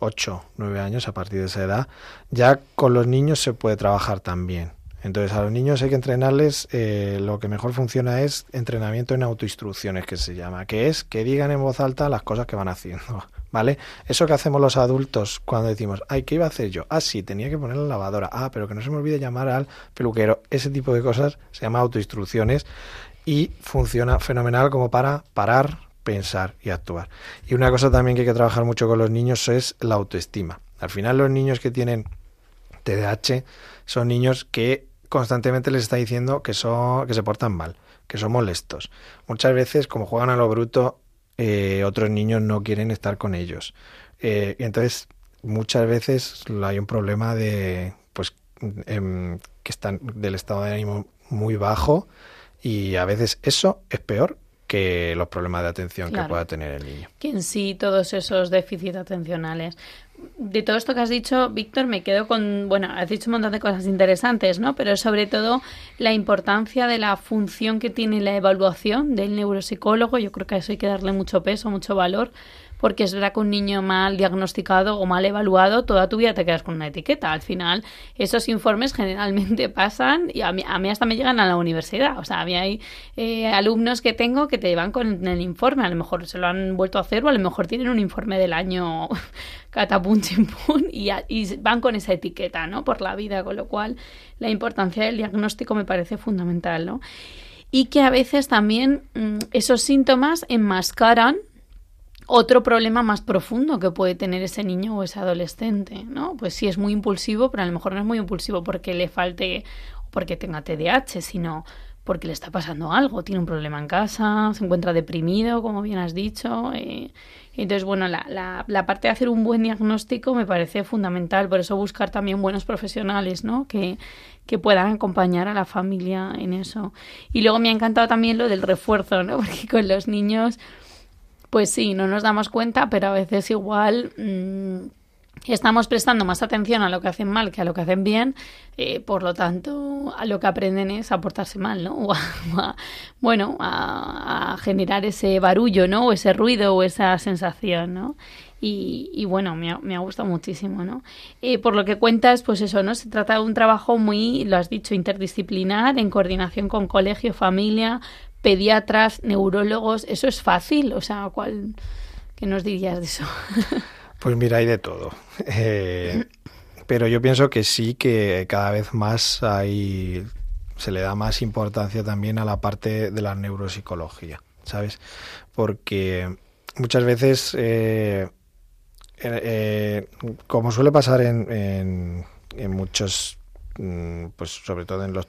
8, 9 años a partir de esa edad, ya con los niños se puede trabajar también. Entonces a los niños hay que entrenarles, eh, lo que mejor funciona es entrenamiento en autoinstrucciones, que se llama, que es que digan en voz alta las cosas que van haciendo, ¿vale? Eso que hacemos los adultos cuando decimos, ay, ¿qué iba a hacer yo? Ah, sí, tenía que poner la lavadora, ah, pero que no se me olvide llamar al peluquero, ese tipo de cosas se llama autoinstrucciones y funciona fenomenal como para parar, pensar y actuar. Y una cosa también que hay que trabajar mucho con los niños es la autoestima. Al final los niños que tienen TDAH son niños que constantemente les está diciendo que son que se portan mal, que son molestos. Muchas veces, como juegan a lo bruto, eh, otros niños no quieren estar con ellos. Eh, entonces, muchas veces hay un problema de pues em, que están del estado de ánimo muy bajo y a veces eso es peor que los problemas de atención Claro. que pueda tener el niño. que en sí todos esos déficits atencionales. De todo esto que has dicho, Víctor, me quedo con, bueno, has dicho un montón de cosas interesantes, ¿no? Pero sobre todo la importancia de la función que tiene la evaluación del neuropsicólogo. Yo creo que a eso hay que darle mucho peso, mucho valor, porque es verdad que un niño mal diagnosticado o mal evaluado, toda tu vida te quedas con una etiqueta. Al final, esos informes generalmente pasan y a mí, a mí hasta me llegan a la universidad. O sea, a mí hay eh, alumnos que tengo que te van con el informe, a lo mejor se lo han vuelto a hacer o a lo mejor tienen un informe del año catapum chimpún y van con esa etiqueta, ¿no? Por la vida, con lo cual la importancia del diagnóstico me parece fundamental, ¿no? Y que a veces también mm, esos síntomas enmascaran otro problema más profundo que puede tener ese niño o ese adolescente, ¿no? Pues sí es muy impulsivo, pero a lo mejor no es muy impulsivo porque le falte o porque tenga TDAH, sino porque le está pasando algo, tiene un problema en casa, se encuentra deprimido, como bien has dicho. eh, entonces, bueno, la, la, la parte de hacer un buen diagnóstico me parece fundamental, por eso buscar también buenos profesionales, ¿no? Que, que puedan acompañar a la familia en eso. Y luego me ha encantado también lo del refuerzo, ¿no? Porque con los niños pues sí, no nos damos cuenta, pero a veces igual mm, estamos prestando más atención a lo que hacen mal que a lo que hacen bien, eh, por lo tanto, a lo que aprenden es a portarse mal, ¿no? O a, bueno, a, a generar ese barullo, ¿no? O ese ruido o esa sensación, ¿no? Y, y bueno, me ha, me ha gustado muchísimo, ¿no? Eh, por lo que cuentas, pues eso, ¿no? Se trata de un trabajo muy, lo has dicho, interdisciplinar, en coordinación con colegio, familia, pediatras, neurólogos. ¿Eso es fácil? O sea, ¿cuál, ¿qué nos dirías de eso? Pues mira, hay de todo. Eh, pero yo pienso que sí que cada vez más hay se le da más importancia también a la parte de la neuropsicología, ¿sabes? Porque muchas veces, eh, eh, eh, como suele pasar en, en, en muchos, mm, pues sobre todo en los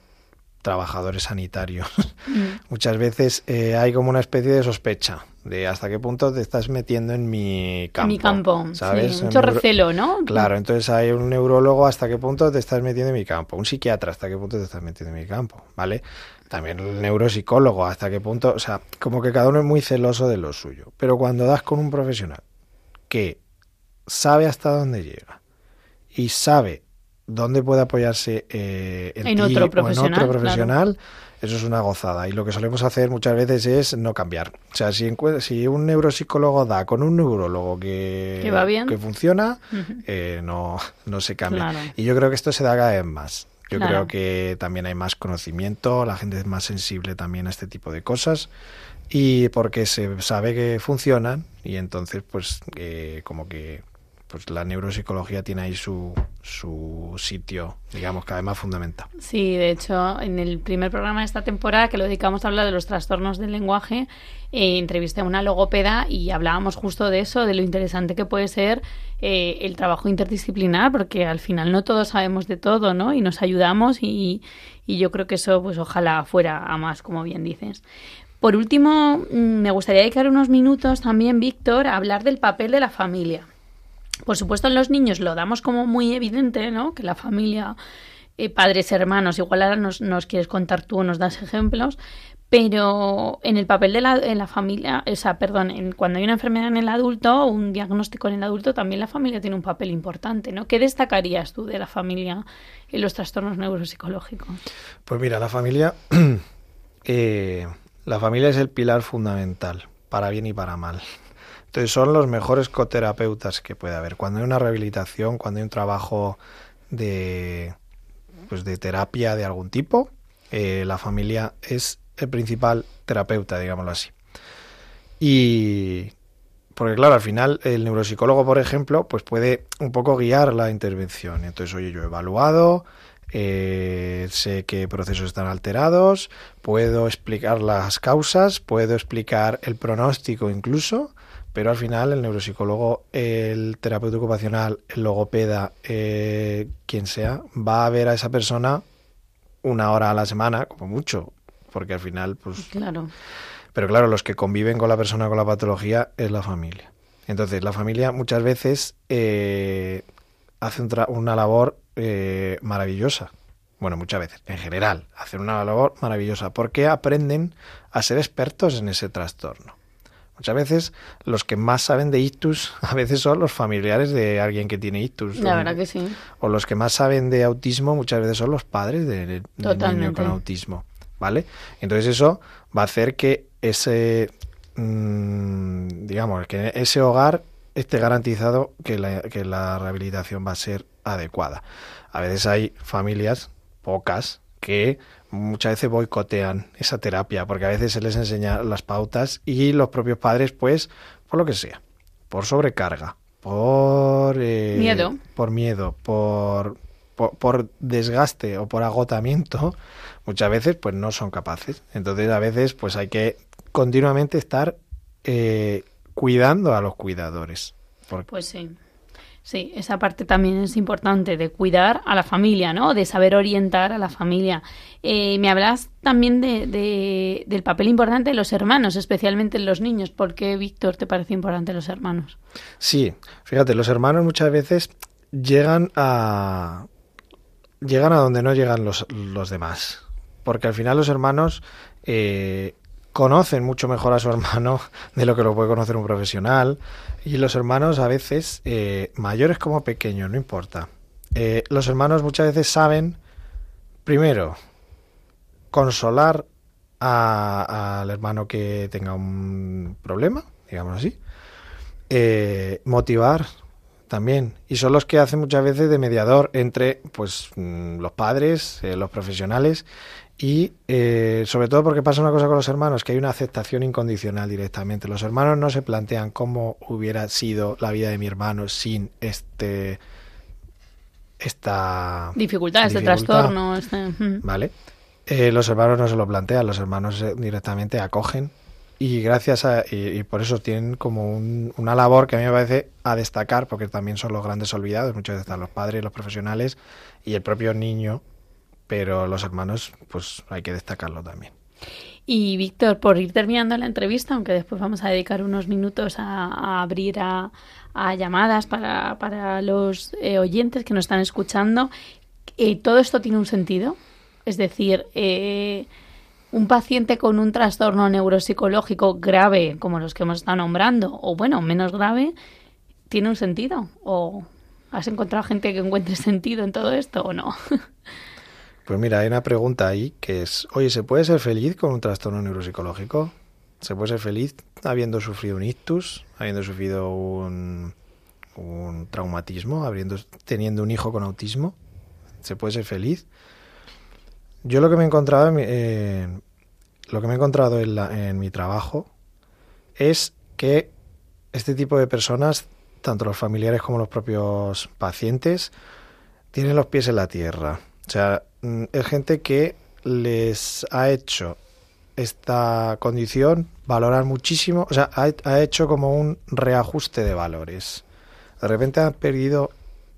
trabajadores sanitarios, muchas veces eh, hay como una especie de sospecha de hasta qué punto te estás metiendo en mi campo. Mi campo, ¿sabes? sí, mucho neuro- recelo, ¿no? Claro, entonces hay un neurólogo hasta qué punto te estás metiendo en mi campo, un psiquiatra hasta qué punto te estás metiendo en mi campo, ¿vale? También el neuropsicólogo hasta qué punto, o sea, como que cada uno es muy celoso de lo suyo, pero cuando das con un profesional que sabe hasta dónde llega y sabe dónde puede apoyarse eh, en, En otro o en profesional, otro profesional, eso es una gozada. Y lo que solemos hacer muchas veces es no cambiar. O sea, si, si un neuropsicólogo da con un neurólogo que, Que va bien. que funciona, eh, no, no se cambia. Claro. Y yo creo que esto se da cada vez más. Yo Claro. creo que también hay más conocimiento, la gente es más sensible también a este tipo de cosas y porque se sabe que funcionan y entonces pues eh, como que pues la neuropsicología tiene ahí su, su sitio, digamos que además fundamental. Sí, de hecho, en el primer programa de esta temporada que lo dedicamos a hablar de los trastornos del lenguaje, eh, entrevisté a una logopeda y hablábamos justo de eso, de lo interesante que puede ser eh, el trabajo interdisciplinar, porque al final no todos sabemos de todo, ¿no? Y nos ayudamos y, y yo creo que eso, pues ojalá fuera a más, como bien dices. Por último, mm, me gustaría dedicar unos minutos también, Víctor, a hablar del papel de la familia. Por supuesto, en los niños lo damos como muy evidente, ¿no? Que la familia, eh, padres, hermanos, igual ahora nos, nos quieres contar tú nos das ejemplos, pero en el papel de la, en la familia, o sea, perdón, en, cuando hay una enfermedad en el adulto, un diagnóstico en el adulto, también la familia tiene un papel importante, ¿no? ¿Qué destacarías tú de la familia en los trastornos neuropsicológicos? Pues mira, la familia, eh, la familia es el pilar fundamental, para bien y para mal. Son los mejores coterapeutas que puede haber. Cuando hay una rehabilitación, cuando hay un trabajo de, pues de terapia de algún tipo, eh, la familia es el principal terapeuta, digámoslo así. Y porque claro, al final el neuropsicólogo, por ejemplo, pues puede un poco guiar la intervención. Entonces, oye, yo he evaluado, eh, sé qué procesos están alterados, puedo explicar las causas, puedo explicar el pronóstico incluso, pero al final el neuropsicólogo, el terapeuta ocupacional, el logopeda, eh, quien sea, va a ver a esa persona una hora a la semana, como mucho, porque al final, pues... Claro. Pero claro, los que conviven con la persona con la patología es la familia. Entonces, la familia muchas veces eh, hace un tra- una labor eh, maravillosa. Bueno, muchas veces, en general, hacen una labor maravillosa porque aprenden a ser expertos en ese trastorno. Muchas veces los que más saben de ictus a veces son los familiares de alguien que tiene ictus. La O- verdad que sí. o los que más saben de autismo muchas veces son los padres de- de- del niño con autismo, ¿vale? Entonces eso va a hacer que ese, mm, digamos, que ese hogar esté garantizado que la, que la rehabilitación va a ser adecuada. A veces hay familias, pocas, que muchas veces boicotean esa terapia porque a veces se les enseña las pautas y los propios padres, pues, por lo que sea, por sobrecarga, por eh, Miedo. por miedo, por, por, por desgaste o por agotamiento, muchas veces pues no son capaces. Entonces a veces pues hay que continuamente estar eh, cuidando a los cuidadores. Porque, Pues sí. Sí, esa parte también es importante de cuidar a la familia, ¿no? De saber orientar a la familia. Eh, me hablas también de, de- del papel importante de los hermanos, especialmente en los niños. ¿Por qué, Víctor, te parece importante los hermanos? Sí, fíjate, los hermanos muchas veces llegan a llegan a donde no llegan los, los demás. Porque al final los hermanos eh, conocen mucho mejor a su hermano de lo que lo puede conocer un profesional. Y los hermanos a veces, eh, mayores como pequeños, no importa. eh, los hermanos muchas veces saben, primero, consolar al hermano que tenga un problema, digamos así. Eh, motivar también. Y son los que hacen muchas veces de mediador entre pues mm, los padres, los profesionales y eh, sobre todo porque pasa una cosa con los hermanos, que hay una aceptación incondicional directamente. Los hermanos no se plantean cómo hubiera sido la vida de mi hermano sin este esta dificultad. trastorno. este. ¿Vale? Eh, los hermanos no se lo plantean, los hermanos eh, directamente acogen y gracias a y, y por eso tienen como un- una labor que a mí me parece a destacar porque también son los grandes olvidados, muchas veces están los padres, los profesionales y el propio niño, pero los hermanos pues hay que destacarlo también. Y Víctor, por ir terminando la entrevista, aunque después vamos a dedicar unos minutos a, abrir a, a llamadas para, para los eh, oyentes que nos están escuchando, eh, ¿todo esto tiene un sentido? Es decir, eh, un paciente con un trastorno neuropsicológico grave, como los que hemos estado nombrando, o bueno, menos grave, ¿tiene un sentido? ¿O has encontrado gente que encuentre sentido en todo esto o no? Pues mira, hay una pregunta ahí que es, oye, ¿se puede ser feliz con un trastorno neuropsicológico? ¿Se puede ser feliz habiendo sufrido un ictus, habiendo sufrido un, traumatismo, habiendo, teniendo un hijo con autismo? ¿Se puede ser feliz? Yo lo que me he encontrado, eh, lo que me he encontrado en mi trabajo es que este tipo de personas, tanto los familiares como los propios pacientes, tienen los pies en la tierra. O sea, mm, es gente que les ha hecho esta condición valorar muchísimo, o sea, ha, ha hecho como un reajuste de valores. De repente han perdido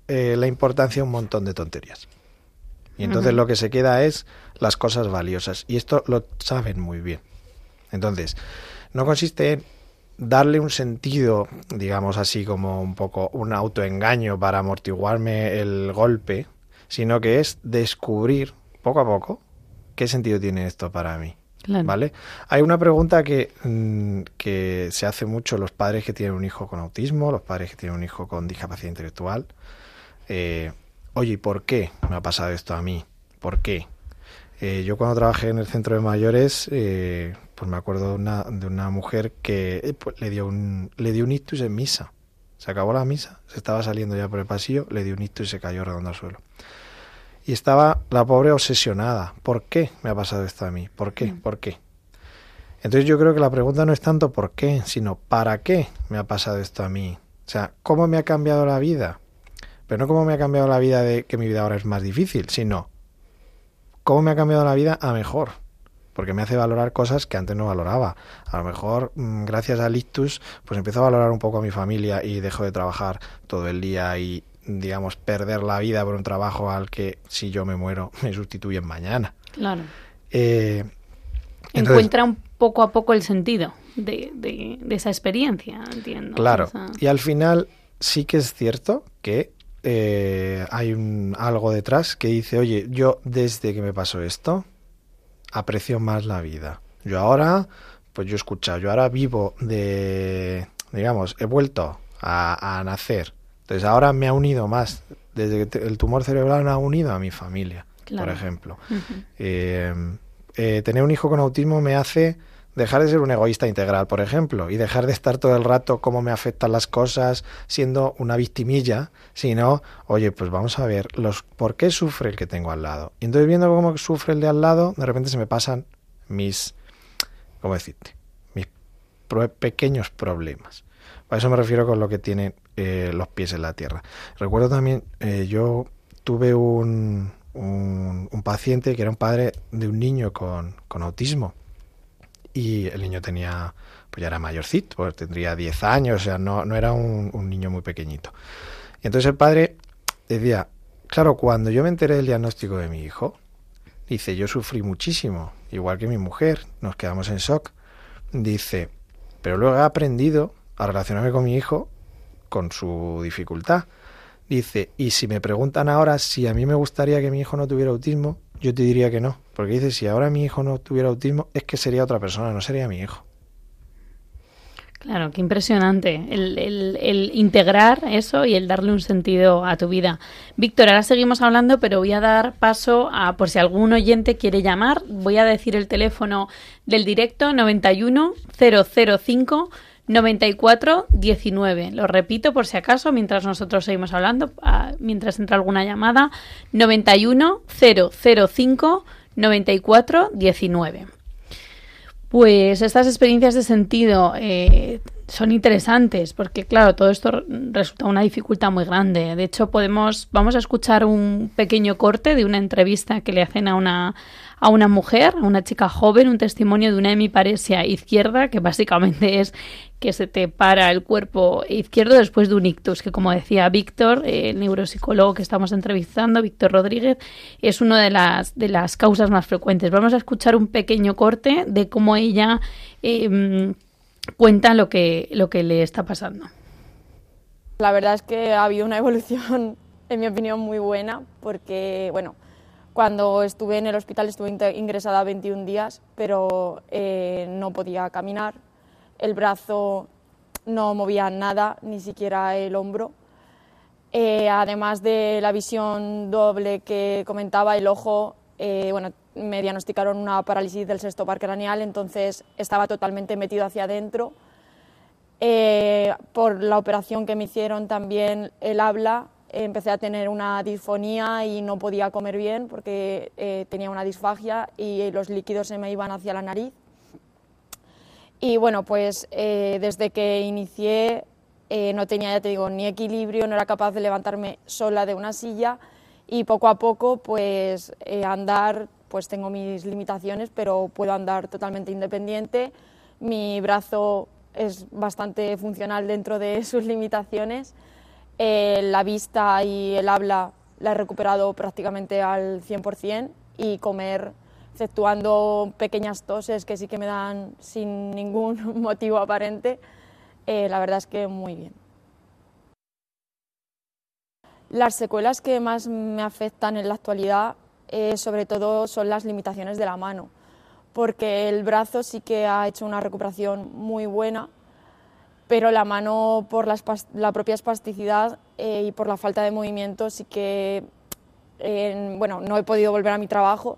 eh, la importancia de un montón de tonterías. Y entonces lo que se queda es las cosas valiosas. Y esto lo saben muy bien. Entonces, no consiste en darle un sentido, digamos así, como un poco un autoengaño para amortiguarme el golpe, sino que es descubrir poco a poco qué sentido tiene esto para mí. Claro. ¿Vale? Hay una pregunta que, mm, que se hace mucho los padres que tienen un hijo con autismo, los padres que tienen un hijo con discapacidad intelectual. Eh, Oye, ¿y por qué me ha pasado esto a mí? ¿Por qué? Eh, yo cuando trabajé en el centro de mayores, eh, pues me acuerdo de una, de una mujer que eh, pues le dio un le dio un ictus en misa. Se acabó la misa, se estaba saliendo ya por el pasillo, le dio un ictus y se cayó redondo al suelo. Y estaba la pobre obsesionada. ¿Por qué me ha pasado esto a mí? ¿Por qué? ¿Por qué? Entonces yo creo que la pregunta no es tanto por qué, sino para qué me ha pasado esto a mí. O sea, ¿cómo me ha cambiado la vida? Pero no cómo me ha cambiado la vida de que mi vida ahora es más difícil, sino cómo me ha cambiado la vida a mejor. Porque me hace valorar cosas que antes no valoraba. A lo mejor, mm, gracias al ictus, pues empiezo a valorar un poco a mi familia y dejo de trabajar todo el día y, digamos, perder la vida por un trabajo al que, si yo me muero, me sustituyen mañana. Claro. Eh, entonces- Encuentra un poco a poco el sentido de, de- de esa experiencia, entiendo. Claro. Y al final sí que es cierto que eh, hay un, algo detrás que dice, oye, yo desde que me pasó esto, aprecio más la vida. Yo ahora, pues yo he escuchado, yo ahora vivo de, digamos, he vuelto a, a nacer. Entonces ahora me ha unido más. Desde que el tumor cerebral me ha unido a mi familia, Claro. por ejemplo. Eh, eh, tener un hijo con autismo me hace dejar de ser un egoísta integral, por ejemplo, y dejar de estar todo el rato cómo me afectan las cosas siendo una victimilla, sino, oye, pues vamos a ver los por qué sufre el que tengo al lado. Y entonces viendo cómo sufre el de al lado, de repente se me pasan mis, ¿cómo decirte? Mis pro- pequeños problemas. A eso me refiero con lo que tienen eh, los pies en la tierra. Recuerdo también, eh, yo tuve un, un, un paciente que era un padre de un niño con, con autismo y el niño tenía, pues ya era mayorcito, pues tendría 10 años, o sea, no, no era un, un niño muy pequeñito. Y entonces el padre decía, claro, cuando yo me enteré del diagnóstico de mi hijo, dice, yo sufrí muchísimo, igual que mi mujer, nos quedamos en shock. Dice, pero luego he aprendido a relacionarme con mi hijo con su dificultad. Dice, y si me preguntan ahora si a mí me gustaría que mi hijo no tuviera autismo, yo te diría que no. Porque dice, si ahora mi hijo no tuviera autismo, es que sería otra persona, no sería mi hijo. Claro, qué impresionante el, el- el integrar eso y el darle un sentido a tu vida. Víctor, ahora seguimos hablando, pero voy a dar paso a, por si algún oyente quiere llamar, voy a decir el teléfono del directo 91 005 94 19. Lo repito por si acaso, mientras nosotros seguimos hablando, ah, mientras entra alguna llamada, 91 005 94 19. Pues estas experiencias de sentido eh, son interesantes porque, claro, todo esto re- resulta una dificultad muy grande. De hecho, podemos, vamos a escuchar un pequeño corte de una entrevista que le hacen a una, a una mujer, a una chica joven, un testimonio de una hemiparesia izquierda, que básicamente es que se te para el cuerpo izquierdo después de un ictus, que como decía Víctor, el neuropsicólogo que estamos entrevistando, Víctor Rodríguez, es una de las, de las causas más frecuentes. Vamos a escuchar un pequeño corte de cómo ella eh, cuenta lo que, lo que le está pasando. La verdad es que ha habido una evolución, en mi opinión, muy buena, porque, bueno, cuando estuve en el hospital estuve ingresada 21 días, pero eh, no podía caminar, el brazo no movía nada, ni siquiera el hombro. Eh, además de la visión doble que comentaba, el ojo, eh, bueno, me diagnosticaron una parálisis del sexto par craneal, entonces estaba totalmente metido hacia adentro. Por la operación que me hicieron también el habla, empecé a tener una disfonía y no podía comer bien porque eh, tenía una disfagia y los líquidos se me iban hacia la nariz. Y bueno, pues eh, desde que inicié eh, no tenía, ya te digo, ni equilibrio, no era capaz de levantarme sola de una silla y poco a poco pues eh, andar, pues tengo mis limitaciones, pero puedo andar totalmente independiente. Mi brazo es bastante funcional dentro de sus limitaciones. Eh, la vista y el habla la he recuperado prácticamente al 100% y comer, exceptuando pequeñas toses que sí que me dan sin ningún motivo aparente, eh, la verdad es que muy bien. Las secuelas que más me afectan en la actualidad, eh, sobre todo, son las limitaciones de la mano, porque el brazo sí que ha hecho una recuperación muy buena, pero la mano, por la, la propia espasticidad eh, y por la falta de movimiento, sí que eh, bueno, no he podido volver a mi trabajo,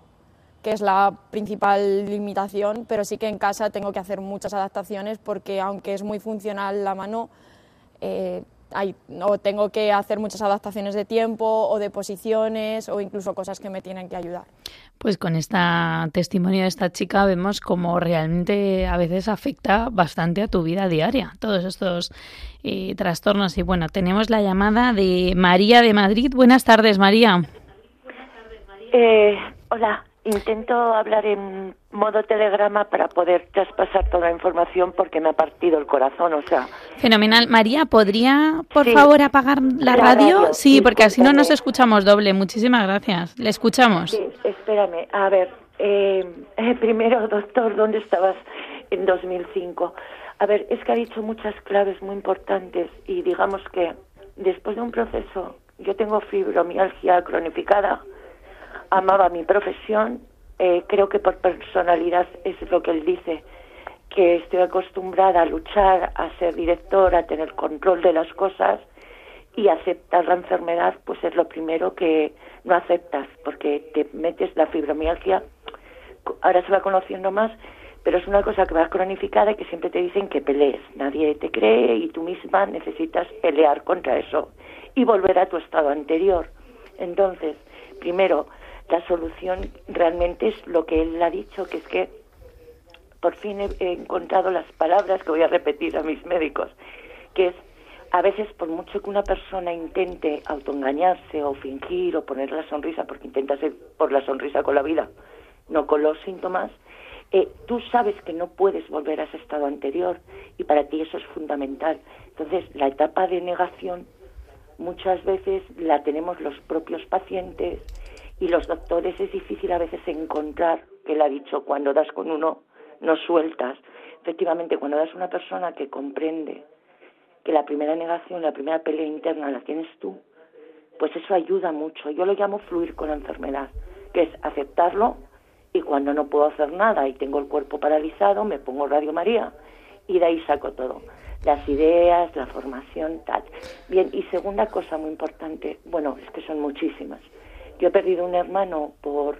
que es la principal limitación, pero sí que en casa tengo que hacer muchas adaptaciones porque aunque es muy funcional la mano, eh, hay- o tengo que hacer muchas adaptaciones de tiempo o de posiciones o incluso cosas que me tienen que ayudar. Pues con este testimonio de esta chica vemos cómo realmente a veces afecta bastante a tu vida diaria, todos estos eh, trastornos. Y bueno, tenemos la llamada de María de Madrid. Buenas tardes, María. Eh, hola, intento hablar en modo telegrama para poder traspasar toda la información porque me ha partido el corazón, o sea, Fenomenal. María, ¿podría, por Sí. favor, apagar la, La radio? radio, Sí, porque así no nos escuchamos doble. Muchísimas gracias. Le escuchamos. sí, espérame, a ver, eh, eh, primero, doctor, ¿dónde estabas en 2005? A ver, es que ha dicho muchas claves muy importantes y digamos que después de un proceso, yo tengo fibromialgia cronificada, amaba mi profesión, eh, creo que por personalidad es lo que él dice, que estoy acostumbrada a luchar, a ser directora, a tener control de las cosas y aceptar la enfermedad, pues es lo primero que no aceptas, porque te metes la fibromialgia, ahora se va conociendo más, pero es una cosa que va cronificada y que siempre te dicen que pelees, nadie te cree y tú misma necesitas pelear contra eso y volver a tu estado anterior. Entonces, primero, la solución realmente es lo que él ha dicho, que es que por fin he, encontrado las palabras que voy a repetir a mis médicos, que es a veces por mucho que una persona intente autoengañarse o fingir o poner la sonrisa, porque intenta ser por la sonrisa con la vida, no con los síntomas, eh, tú sabes que no puedes volver a ese estado anterior y para ti eso es fundamental. Entonces, la etapa de negación muchas veces la tenemos los propios pacientes y los doctores es difícil a veces encontrar, que él ha dicho, cuando das con uno, no sueltas. Efectivamente, cuando das una persona que comprende que la primera negación, la primera pelea interna la tienes tú, pues eso ayuda mucho. Yo lo llamo fluir con la enfermedad, que es aceptarlo y cuando no puedo hacer nada y tengo el cuerpo paralizado, me pongo Radio María y de ahí saco todo. Las ideas, la formación, tal. Bien, y segunda cosa muy importante, bueno, es que son muchísimas. Yo he perdido un hermano por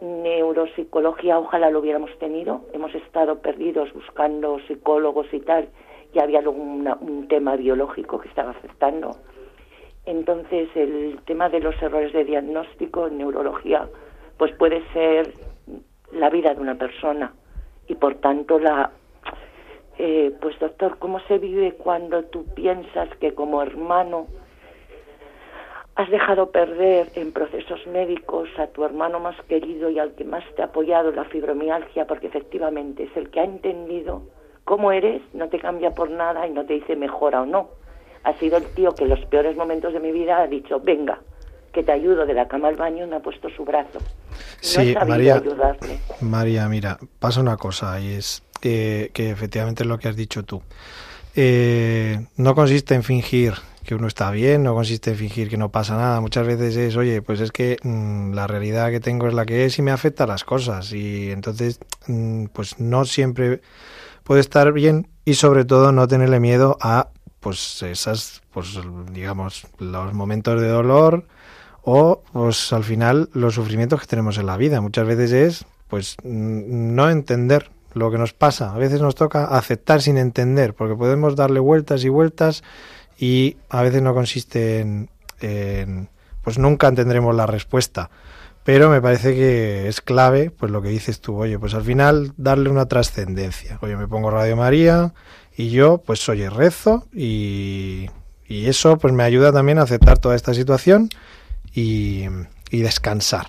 neuropsicología, ojalá lo hubiéramos tenido. Hemos estado perdidos buscando psicólogos y tal, y había una- un tema biológico que estaba afectando. Entonces, el tema de los errores de diagnóstico en neurología, pues puede ser la vida de una persona y por tanto la eh, pues doctor, ¿cómo se vive cuando tú piensas que como hermano has dejado perder en procesos médicos a tu hermano más querido y al que más te ha apoyado la fibromialgia, porque efectivamente es el que ha entendido cómo eres, no te cambia por nada y no te dice mejora o no. Ha sido el tío que en los peores momentos de mi vida ha dicho, venga, que te ayudo de la cama al baño y me ha puesto su brazo. Sí, no María. María, mira, pasa una cosa y es eh, que efectivamente es lo que has dicho tú. Eh, no consiste en fingir que uno está bien, no consiste en fingir que no pasa nada. Muchas veces es, oye, pues es que mm, la realidad que tengo es la que es y me afecta a las cosas. Y entonces, mm, pues no siempre puede estar bien y sobre todo no tenerle miedo a pues esas, pues digamos, los momentos de dolor o pues al final los sufrimientos que tenemos en la vida. Muchas veces es pues mm, no entender lo que nos pasa. A veces nos toca aceptar sin entender, porque podemos darle vueltas y vueltas y a veces no consiste en, en- pues nunca tendremos la respuesta. pero me parece que es clave, pues lo que dices tú, oye, pues al final darle una trascendencia. Oye, me pongo Radio María y yo, pues oye, rezo y, y eso pues me ayuda también a aceptar toda esta situación y, y descansar.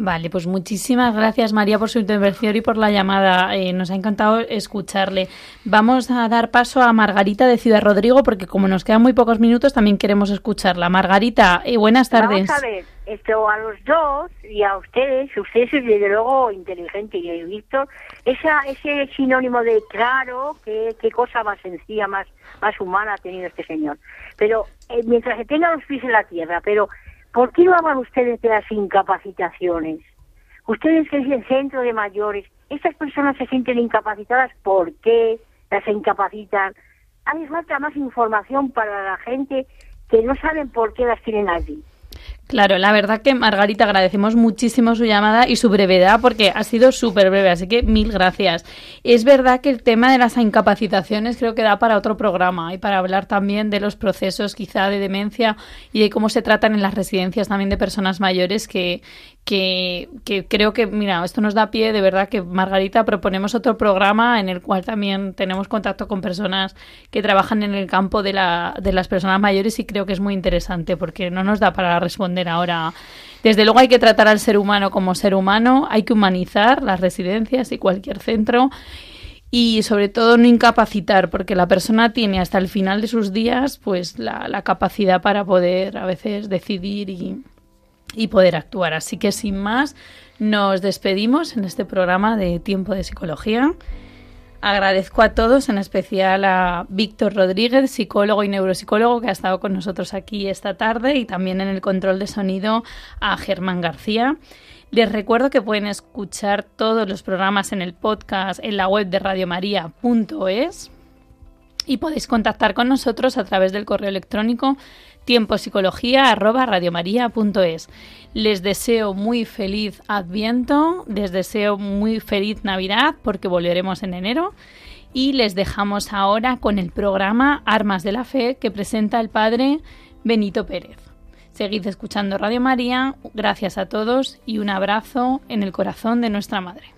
Vale, pues muchísimas gracias María por su intervención y por la llamada. Eh, nos ha encantado escucharle. Vamos a dar paso a Margarita de Ciudad Rodrigo porque como nos quedan muy pocos minutos también queremos escucharla. Margarita, eh, buenas tardes. Vamos a ver, esto a los dos y a ustedes, ustedes es desde luego inteligente y visto esa, ese sinónimo de claro, qué, qué cosa más sencilla, más, más humana ha tenido este señor. Pero eh, mientras se tenga los pies en la tierra, pero ¿por qué no hablan ustedes de las incapacitaciones? Ustedes que es el centro de mayores, estas personas se sienten incapacitadas, ¿por qué las incapacitan? Hace falta más información para la gente que no saben por qué las tienen allí. Claro, la verdad que Margarita agradecemos muchísimo su llamada y su brevedad porque ha sido súper breve, así que mil gracias. Es verdad que el tema de las incapacitaciones creo que da para otro programa y para hablar también de los procesos quizá de demencia y de cómo se tratan en las residencias también de personas mayores que, que, creo que, mira, esto nos da pie de verdad que Margarita proponemos otro programa en el cual también tenemos contacto con personas que trabajan en el campo de, la, de las personas mayores y creo que es muy interesante porque no nos da para responder ahora. Desde luego hay que tratar al ser humano como ser humano, hay que humanizar las residencias y cualquier centro y sobre todo no incapacitar porque la persona tiene hasta el final de sus días pues la capacidad para poder a veces decidir y, y poder actuar. Así que sin más, nos despedimos en este programa de Tiempo de Psicología. Agradezco a todos, en especial a Víctor Rodríguez, psicólogo y neuropsicólogo, que ha estado con nosotros aquí esta tarde, y también en el control de sonido a Germán García. Les recuerdo que pueden escuchar todos los programas en el podcast en la web de radiomaria.es y podéis contactar con nosotros a través del correo electrónico tiempopsicología@radiomaria.es. Les deseo muy feliz Adviento, les deseo muy feliz Navidad porque volveremos en enero y les dejamos ahora con el programa Armas de la Fe que presenta el padre Benito Pérez. Seguid escuchando Radio María, gracias a todos y un abrazo en el corazón de nuestra Madre.